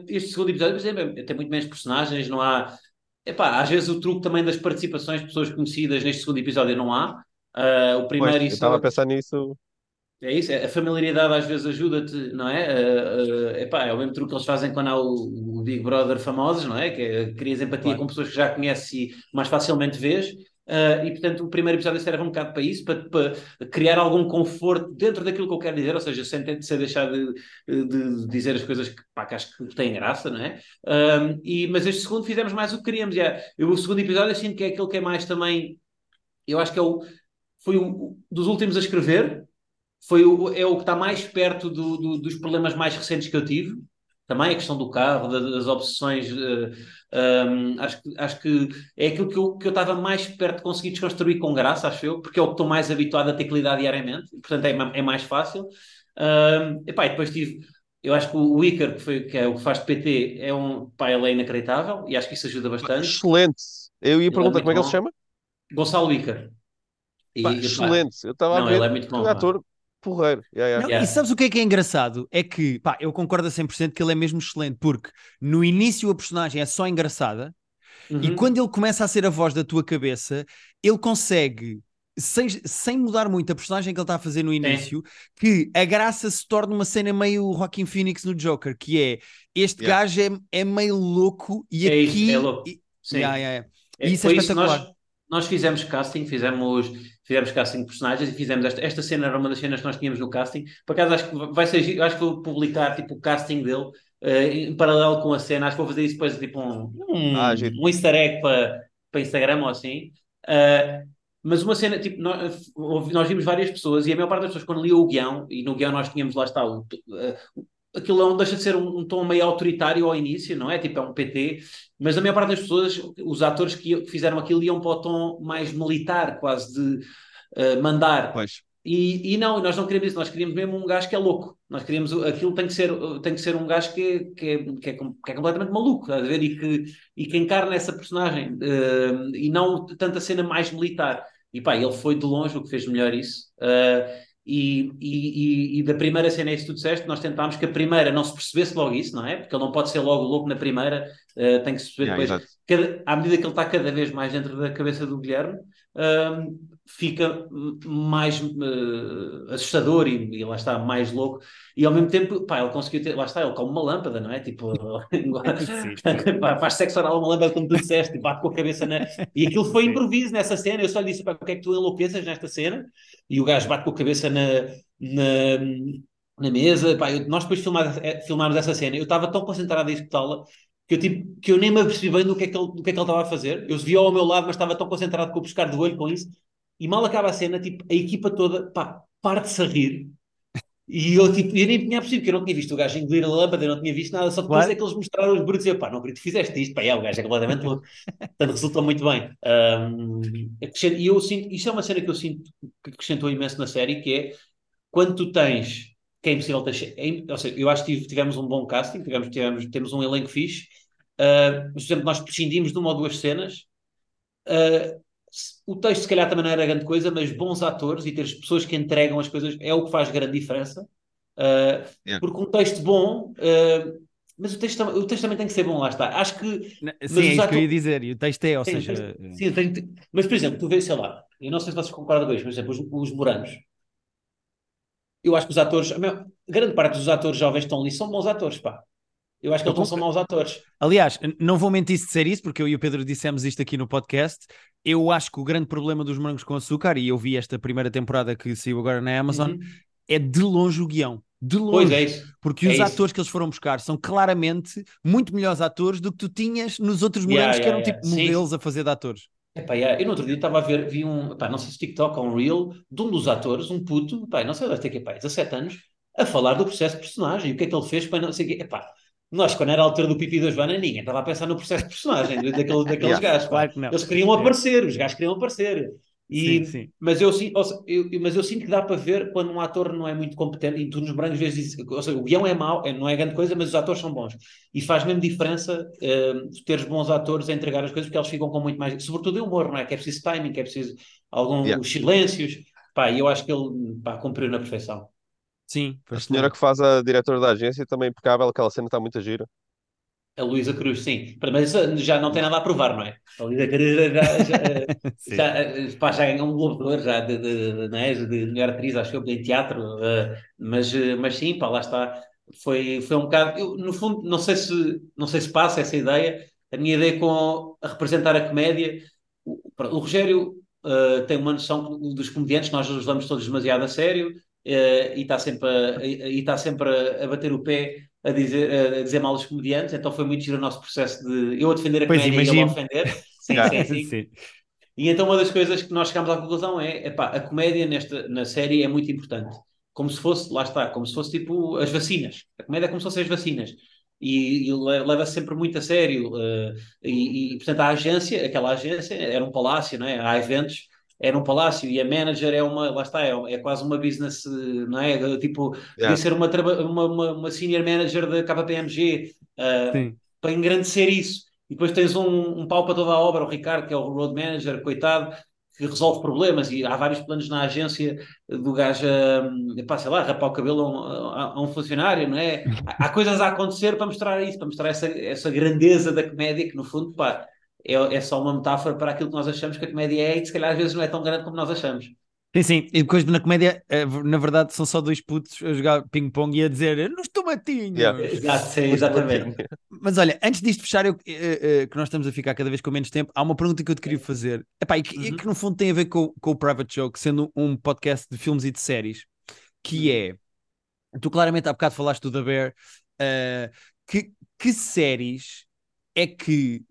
Este segundo episódio, por exemplo, tem muito menos personagens, não há... Epá, às vezes o truque também das participações de pessoas conhecidas neste segundo episódio não há. Ah, o primeiro Pois, eu isso estava a pensar nisso. é isso, a familiaridade às vezes ajuda-te, não é? Uh, uh, epá, é o mesmo truque que eles fazem quando há o, o Big Brother famosos, não é? Que é crias empatia Claro. com pessoas que já conheces e mais facilmente vês. Uh, e portanto, o primeiro episódio serve um bocado para isso, para, para criar algum conforto dentro daquilo que eu quero dizer, ou seja, sem, sem deixar de, de dizer as coisas que, pá, que acho que têm graça, não é? Um, e, mas este segundo fizemos mais o que queríamos. já. Eu, o segundo episódio eu sinto que é aquele que é mais também. Eu acho que é o, foi o, dos últimos a escrever, foi o, é o que está mais perto do- do- dos problemas mais recentes que eu tive. também a questão do carro, da- das obsessões. eh, um, acho, que, acho que é aquilo que eu, que eu estava mais perto de conseguir desconstruir com graça, acho eu, porque é o que estou mais habituado a ter que lidar diariamente, portanto é, é mais fácil. Um, epá, e depois tive. Eu acho que o Iker, que, foi, que é o que faz de PT, é um. Pá, ele é inacreditável e acho que isso ajuda bastante. Excelente. Eu ia é perguntar muito como é que ele se chama? Gonçalo Iker. E, Pá, excelente. Eu estava a Não, ver ele é muito bom, ator porreiro. Yeah, yeah. Não, Yeah. E sabes o que é que é engraçado? É que, pá, eu concordo a 100% que ele é mesmo excelente, porque no início a personagem é só engraçada e uhum. quando ele começa a ser a voz da tua cabeça, ele consegue, sem, sem mudar muito a personagem que ele está a fazer no início, que a graça se torna uma cena meio Joaquin Phoenix no Joker, que é este Yeah. gajo é, é meio louco e É isso, aqui. é louco. e- Sim. Yeah, yeah, yeah. É, Isso é foi isso espetacular. nós, nós fizemos casting, fizemos, fizemos casting de personagens e fizemos esta, esta cena era uma das cenas que nós tínhamos no casting. Por acaso acho que vai ser, acho que vou publicar tipo o casting dele eh, em paralelo com a cena. Acho que vou fazer isso depois tipo um, um, Ah, um easter egg para, para Instagram ou assim. Eh, mas uma cena, tipo, nós, nós vimos várias pessoas e a maior parte das pessoas quando liam o guião, e no guião nós tínhamos lá está o, eh, aquilo não deixa de ser um, um tom meio autoritário ao início, não é? Tipo, é um PT, mas a maior parte das pessoas, os atores que, fizeram aquilo iam para o tom mais militar, quase de eh, mandar. Pois. E, e não, nós não queríamos isso, nós queríamos mesmo um gajo que é louco. Nós queríamos, aquilo tem que ser, tem que ser um gajo que, é- que, é, que, é, que é completamente maluco, a ver? E que, e que encarna essa personagem, eh, e não tanta cena mais militar. E pá, ele foi de longe o que fez melhor isso. Eh, e, e, e, da primeira cena, é isso que tu disseste, nós tentámos que a primeira não se percebesse logo isso, não é? Porque ele não pode ser logo louco na primeira, eh, tem que se perceber Yeah, depois cada- à medida que ele está cada vez mais dentro da cabeça do Guilherme, hum, fica hum, mais eh, assustador e, e lá está, mais louco. E ao mesmo tempo, pá, ele conseguiu ter, lá está, ele como uma lâmpada, não é? Tipo, pá, faz sexo oral a uma lâmpada, como tu disseste, e bate com a cabeça na. E aquilo foi improviso nessa cena. Eu só lhe disse, pá, o que é que tu enlouqueças nesta cena? E o gajo bate com a cabeça na. na na mesa, pá, eu- nós depois filmar, eh, filmámos essa cena, eu estava tão concentrado em escutá-la que eu, tipo, que eu nem me apercebi bem do que, é que ele, do que é que ele estava a fazer. Eu via ao meu lado, mas estava tão concentrado com o pescar do olho com isso. E mal acaba a cena, tipo, a equipa toda, pá, parte-se a rir. E eu, tipo, eu nem tinha percebido, porque eu não tinha visto o gajo engolir a lâmpada, eu não tinha visto nada, só depois Claro. é que eles mostraram os brutos e eu, pá, não acredito que fizeste isto, pá, é, o gajo é completamente louco. Portanto, resultou muito bem. Acrescent- e eu sinto, isto é uma cena que eu sinto que acrescentou imenso na série, que é quando tu tens, que é impossível ter, é ou seja, eu acho que tive- tivemos um bom casting, tivemos, tivemos, temos um elenco fixe, mas, por exemplo, nós prescindimos de uma ou duas cenas, se- o texto se calhar também não era grande coisa, mas bons atores e teres pessoas que entregam as coisas é o que faz grande diferença. Ah, Yeah. Porque um texto bom, ah, mas o texto, o texto também tem que ser bom, lá está. Acho que Sim, é isso que eu ia dizer. E o texto é, ou Sim, seja, sim, tem- mas por exemplo, tu vês, sei lá, eu não sei se vocês concordam com isto, por exemplo, os, os moranos. Eu acho que os atores, a maior- grande parte dos atores jovens que estão ali são bons atores, pá. Eu acho que Eu eles não são maus atores. Aliás, não vou mentir se disser isso, porque eu e o Pedro dissemos isto aqui no podcast. Eu acho que o grande problema dos morangos com açúcar, e eu vi esta primeira temporada que saiu agora na Amazon, Uhum. é de longe o guião. De longe. Pois é isso. Porque é os isso. atores que eles foram buscar são claramente muito melhores atores do que tu tinhas nos outros Yeah, morangos que yeah, eram yeah. tipo Sim, modelos a fazer de atores. Epá, yeah, eu no outro dia estava a ver, vi um, pá, não sei se TikTok ou um Reel, de um dos atores, um puto, pá, não sei, deve ter que, pá, 17 anos, a falar do processo de personagem, o que é que ele fez para não sei o quê. Epá, nós, quando era a altura do pipi da Joana, ninguém estava a pensar no processo de personagem daquele, daqueles Yeah, gajos. Claro. Eles queriam aparecer, os gajos queriam aparecer. E, Sim, sim. Mas, eu, eu- mas eu sinto que dá para ver quando um ator não é muito competente, e tu nos brancos vezes ou seja, o guião é mau, é- não é grande coisa, mas os atores são bons. E faz mesmo diferença eh, teres bons atores a entregar as coisas, porque eles ficam com muito mais. Sobretudo em humor, não é? Que é preciso timing, que é preciso alguns Yeah. silêncios. Pá, eu acho que ele pá, cumpriu na perfeição. Sim, A senhora que faz a diretora da agência também impecável, aquela cena está muito gira. A Luísa Cruz, sim. Mas isso já não tem nada a provar, não é? A Luísa Cruz já, já, Sim. já, eh, pá, já ganhou um Globo de Ouro já de, de, de, não é? de melhor atriz, acho que eu, em teatro, eh, mas, eh, mas sim, pá, lá está. Foi, foi um bocado. Eu, no fundo, não sei, se, não sei se passa essa ideia. A minha ideia com a representar a comédia. O, o Rogério eh, tem uma noção dos comediantes, nós os levamos todos demasiado a sério e está sempre, a, e está sempre a, a bater o pé a dizer, a dizer mal os comediantes, então foi muito giro o nosso processo de eu a defender a Pois, comédia e ele a imagino. ofender. Sim, sim, sim. Sim. E então uma das coisas que nós chegámos à conclusão é, epá, a comédia nesta, na série é muito importante. Como se fosse, lá está, como se fosse tipo as vacinas. A comédia é como se fossem as vacinas. e, e le- leva sempre muito a sério. eh, e, e, portanto, a agência, aquela agência, era um palácio, não é? Há eventos, era um palácio e a manager é uma, lá está, é, é quase uma business, eh, não é? Tipo, podia Yeah. ser uma, uma, uma, uma senior manager da KPMG, eh, Sim. para engrandecer isso. E depois tens um, um pau para toda a obra, o Ricardo, que é o road manager, coitado, que resolve problemas e há vários planos na agência do gajo a, pá, sei lá, rapar o cabelo a um, a- a um funcionário, não é? Há, há coisas a acontecer para mostrar isso, para mostrar essa, essa grandeza da comédia, que no fundo, pá, é, é só uma metáfora para aquilo que nós achamos que a comédia é e que se calhar às vezes não é tão grande como nós achamos. Sim, sim. E depois na comédia, eh, na verdade, são só dois putos a jogar ping-pong e a dizer nos tomatinhos. Yeah. Exato, sim, exatamente. Mas olha, antes disto fechar, eu, eh, eh, que nós estamos a ficar cada vez com menos tempo, há uma pergunta que eu te queria fazer. Epá, e que, e Uhum. que no fundo tem a ver com, com o Private Joke, sendo um podcast de filmes e de séries, que é, tu claramente há bocado falaste do The Bear, eh, que, que séries é que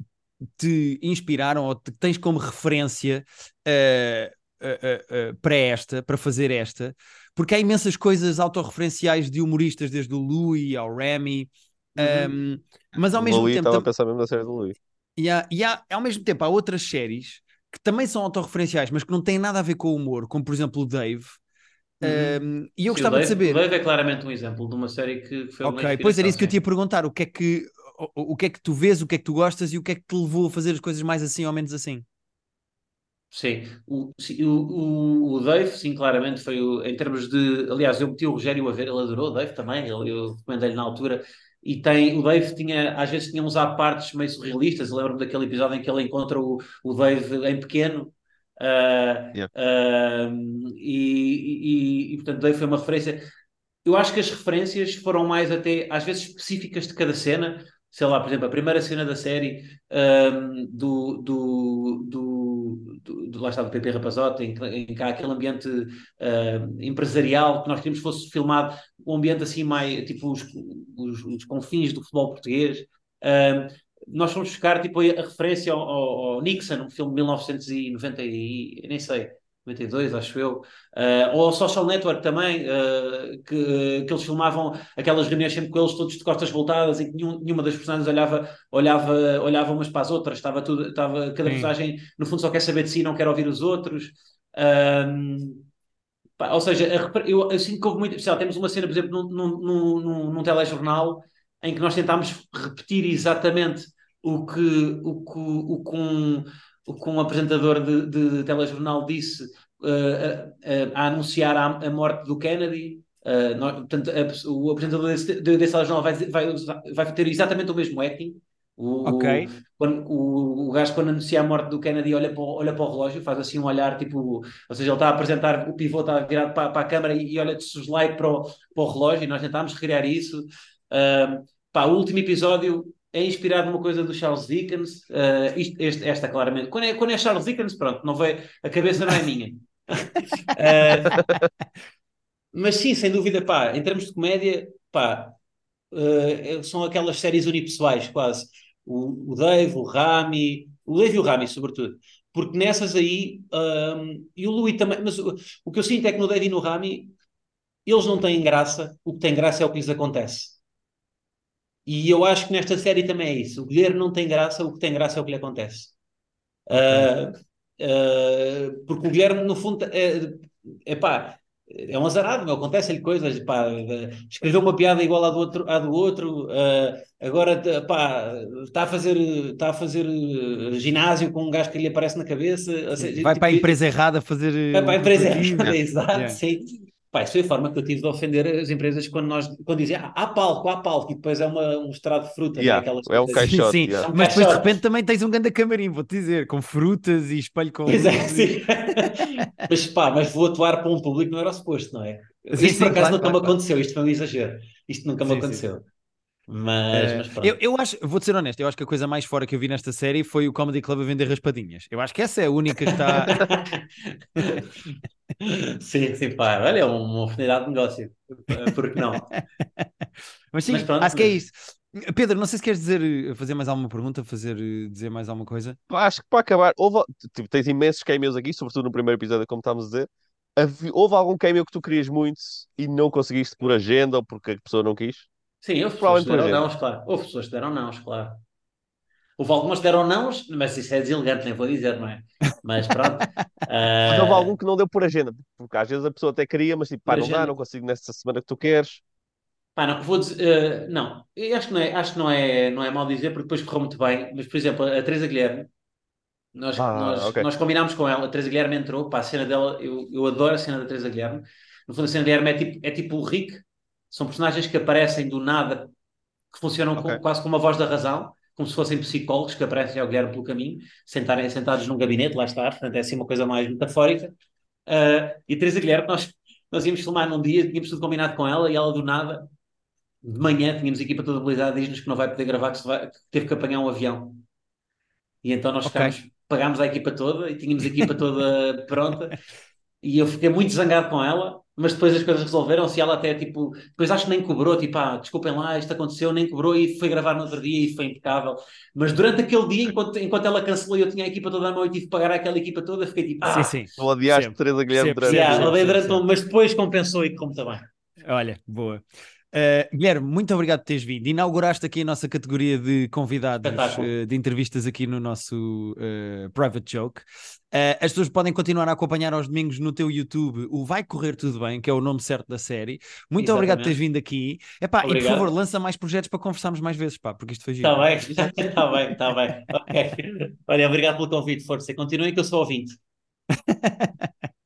te inspiraram ou te tens como referência eh, eh, eh, para esta, para fazer esta, porque há imensas coisas autorreferenciais de humoristas, desde o Louis ao Remy, Uhum. um, mas ao mesmo Louis, tempo estava a pensar mesmo na série do Louis. e há, e há- ao mesmo tempo há outras séries que também são autorreferenciais, mas que não têm nada a ver com o humor, como por exemplo o Dave. Uhum. Um, e eu Sim, gostava o de Dave, saber. O Dave é claramente um exemplo de uma série que foi uma Ok, pois era isso que eu te ia perguntar. O que é que, o, o que é que tu vês, o que é que tu gostas e o que é que te levou a fazer as coisas mais assim ou menos assim? Sim, o, o, o, Dave, sim, claramente foi o, em termos de. Aliás, eu meti o Rogério a ver, ele adorou o Dave também, ele, eu recomendei-lhe na altura. E tem, o Dave tinha, às vezes tinha uns à partes meio surrealistas. Eu lembro-me daquele episódio em que ele encontra o, o Dave em pequeno. ah, Yeah. ah, e, e, e, portanto, Dave foi uma referência. Eu acho que as referências foram mais até, às vezes, específicas de cada cena. Sei lá, por exemplo, a primeira cena da série ahm, do, do, do, do, do- lá está, do PP Rapazote, em, em que há aquele ambiente ahm, empresarial que nós queríamos que fosse filmado, um ambiente assim mais, tipo, os, os, os confins do futebol português. Ahm, nós fomos buscar, tipo, a referência ao, ao- ao Nixon, um filme de 1990 e, nem sei, 92, acho eu. Uh, ou ao Social Network também, uh, que, que eles filmavam aquelas reuniões sempre com eles todos de costas voltadas em que nenhum- nenhuma das personagens olhava, olhava, olhava umas para as outras, estava tudo, estava, cada Sim. personagem no fundo só quer saber de si, não quer ouvir os outros. Um, pá, ou seja, a eu, eu sinto que houve muito. sei lá, temos uma cena, por exemplo, num, num, num, num- num telejornal em que nós tentámos repetir exatamente o que, o que, o que, um, o que um apresentador de, de telejornal disse uh, a, a- a anunciar a, a morte do Kennedy. Uh, nós- portanto, a o apresentador desse, desse telejornal vai, vai, vai ter exatamente o mesmo acting. O, quando, o, o gajo, quando anuncia a morte do Kennedy, olha para, o- olha para o relógio, faz assim um olhar, tipo, ou seja, ele está a apresentar, o pivô está virado para, para a câmara e, e olha de soslaio para o, para o relógio, e nós tentámos recriar isso. Um, pá, o último episódio é inspirado numa coisa do Charles Dickens. Uh, isto- este- esta, claramente. Quando é, quando é Charles Dickens, pronto, não vai, a cabeça não é minha. Uh, mas sim, sem dúvida, pá, em termos de comédia, pá, uh, são aquelas séries unipessoais, quase. O, o Dave, o Rami, o Dave e o Rami, sobretudo. Porque nessas aí, um, e o Louis também, mas o, o que eu sinto é que no Dave e no Rami, eles não têm graça, o que tem graça é o que lhes acontece. E eu acho que nesta série também é isso. O Guilherme não tem graça, o que tem graça é o que lhe acontece. Uh, uh, porque o Guilherme, no fundo, é, é pá, é um azarado, acontecem-lhe coisas. Pá, escreveu uma piada igual à do outro, à do outro uh, agora pá, está a fazer, está a fazer ginásio com um gajo que lhe aparece na cabeça. seja, Vai tipo, para a empresa errada fazer. Vai para a empresa errada, exato, Yeah. sim. Pá, isso foi a forma que eu tive de ofender as empresas quando nós quando dizem ah, há palco, há palco, e depois é uma, um estrado de fruta, Yeah, né? Aquelas é um caixote. sim. yeah. É Mas depois de repente também tens um grande camarim, vou-te dizer, com frutas e espelho com. Pois é, luzes. sim. mas pá, mas vou atuar para um público que não era o suposto, não é? Sim, Isto sim, por acaso claro, nunca claro, me aconteceu, isto foi um exagero. Isto nunca me sim, aconteceu. Mas, Eh, mas pronto. eu, eu acho, vou-te ser honesto, eu acho que a coisa mais fora que eu vi nesta série foi o Comedy Club a vender raspadinhas. Eu acho que essa é a única que está. sim, sim, pá, olha, é uma oportunidade de negócio. Por que não? Mas sim, Mas pronto, acho que é isso. Pedro, não sei se queres dizer, fazer mais alguma pergunta, fazer, eh, dizer mais alguma coisa. Acho que para acabar, houve, tipo, tens imensos cameos aqui, sobretudo no primeiro episódio, como estávamos a dizer. Houve algum cameo que tu querias muito e não conseguiste por agenda ou porque a pessoa não quis? Sim, houve pessoas que deram nãos, claro. Houve pessoas que deram nãos, claro. Houve algumas que deram nãos, mas isso é deselegante, nem vou dizer, não é? Mas pronto. Mas houve algum que não deu por agenda, porque às vezes a pessoa até queria, mas tipo, pá, não dá, não consigo nesta semana que tu queres. Pá, não, vou dizer, eh, não, eu acho que não é, acho que não é, não é mal dizer, porque depois correu muito bem. Mas, por exemplo, a Teresa Guilherme, nós, Ah, nós, ok. nós combinámos com ela, a Teresa Guilherme entrou, pá, a cena dela, eu, eu adoro a cena da Teresa Guilherme. No fundo, a cena da Guilherme é tipo, é tipo o Rick, são personagens que aparecem do nada, que funcionam Ok. com- quase como a voz da razão, como se fossem psicólogos que aparecem ao Guilherme pelo caminho, sentarem, sentados num gabinete, lá está, portanto é assim uma coisa mais metafórica. Ah, e a Teresa Guilherme, nós, nós íamos filmar num dia, tínhamos tudo combinado com ela, e ela do nada de manhã tínhamos a equipa toda mobilizada diz-nos que não vai poder gravar, que, vai- que teve que apanhar um avião. E então nós Ok. ficámos, pagámos a equipa toda e tínhamos a equipa toda pronta. E eu fiquei muito zangado com ela, mas depois as coisas resolveram-se e ela até, tipo, depois acho que nem cobrou, tipo, ah, desculpem lá, isto aconteceu, nem cobrou e foi gravar no outro dia e foi impecável. Mas durante aquele dia, enquanto, enquanto ela cancelou e eu tinha a equipa toda à noite e tive que pagar aquela equipa toda, fiquei tipo, ah, sim, sim. Tu odiaste Sempre. Teresa Guilherme Sempre, durante. yeah, sempre, durante sempre. mas depois compensou e como também. Olha, boa. Uh, Guilherme, muito obrigado por teres vindo. Inauguraste aqui a nossa categoria de convidados uh, de entrevistas aqui no nosso uh, Private Joke. Uh, as pessoas podem continuar a acompanhar aos domingos no teu YouTube o Vai Correr Tudo Bem, que é o nome certo da série. Muito Exatamente. obrigado por teres vindo aqui. Epá, e por favor, lança mais projetos para conversarmos mais vezes, pá, porque isto foi giro. Está bem, está bem, está bem. Ok. Olha, obrigado pelo convite, força. Continuem que eu sou ouvinte.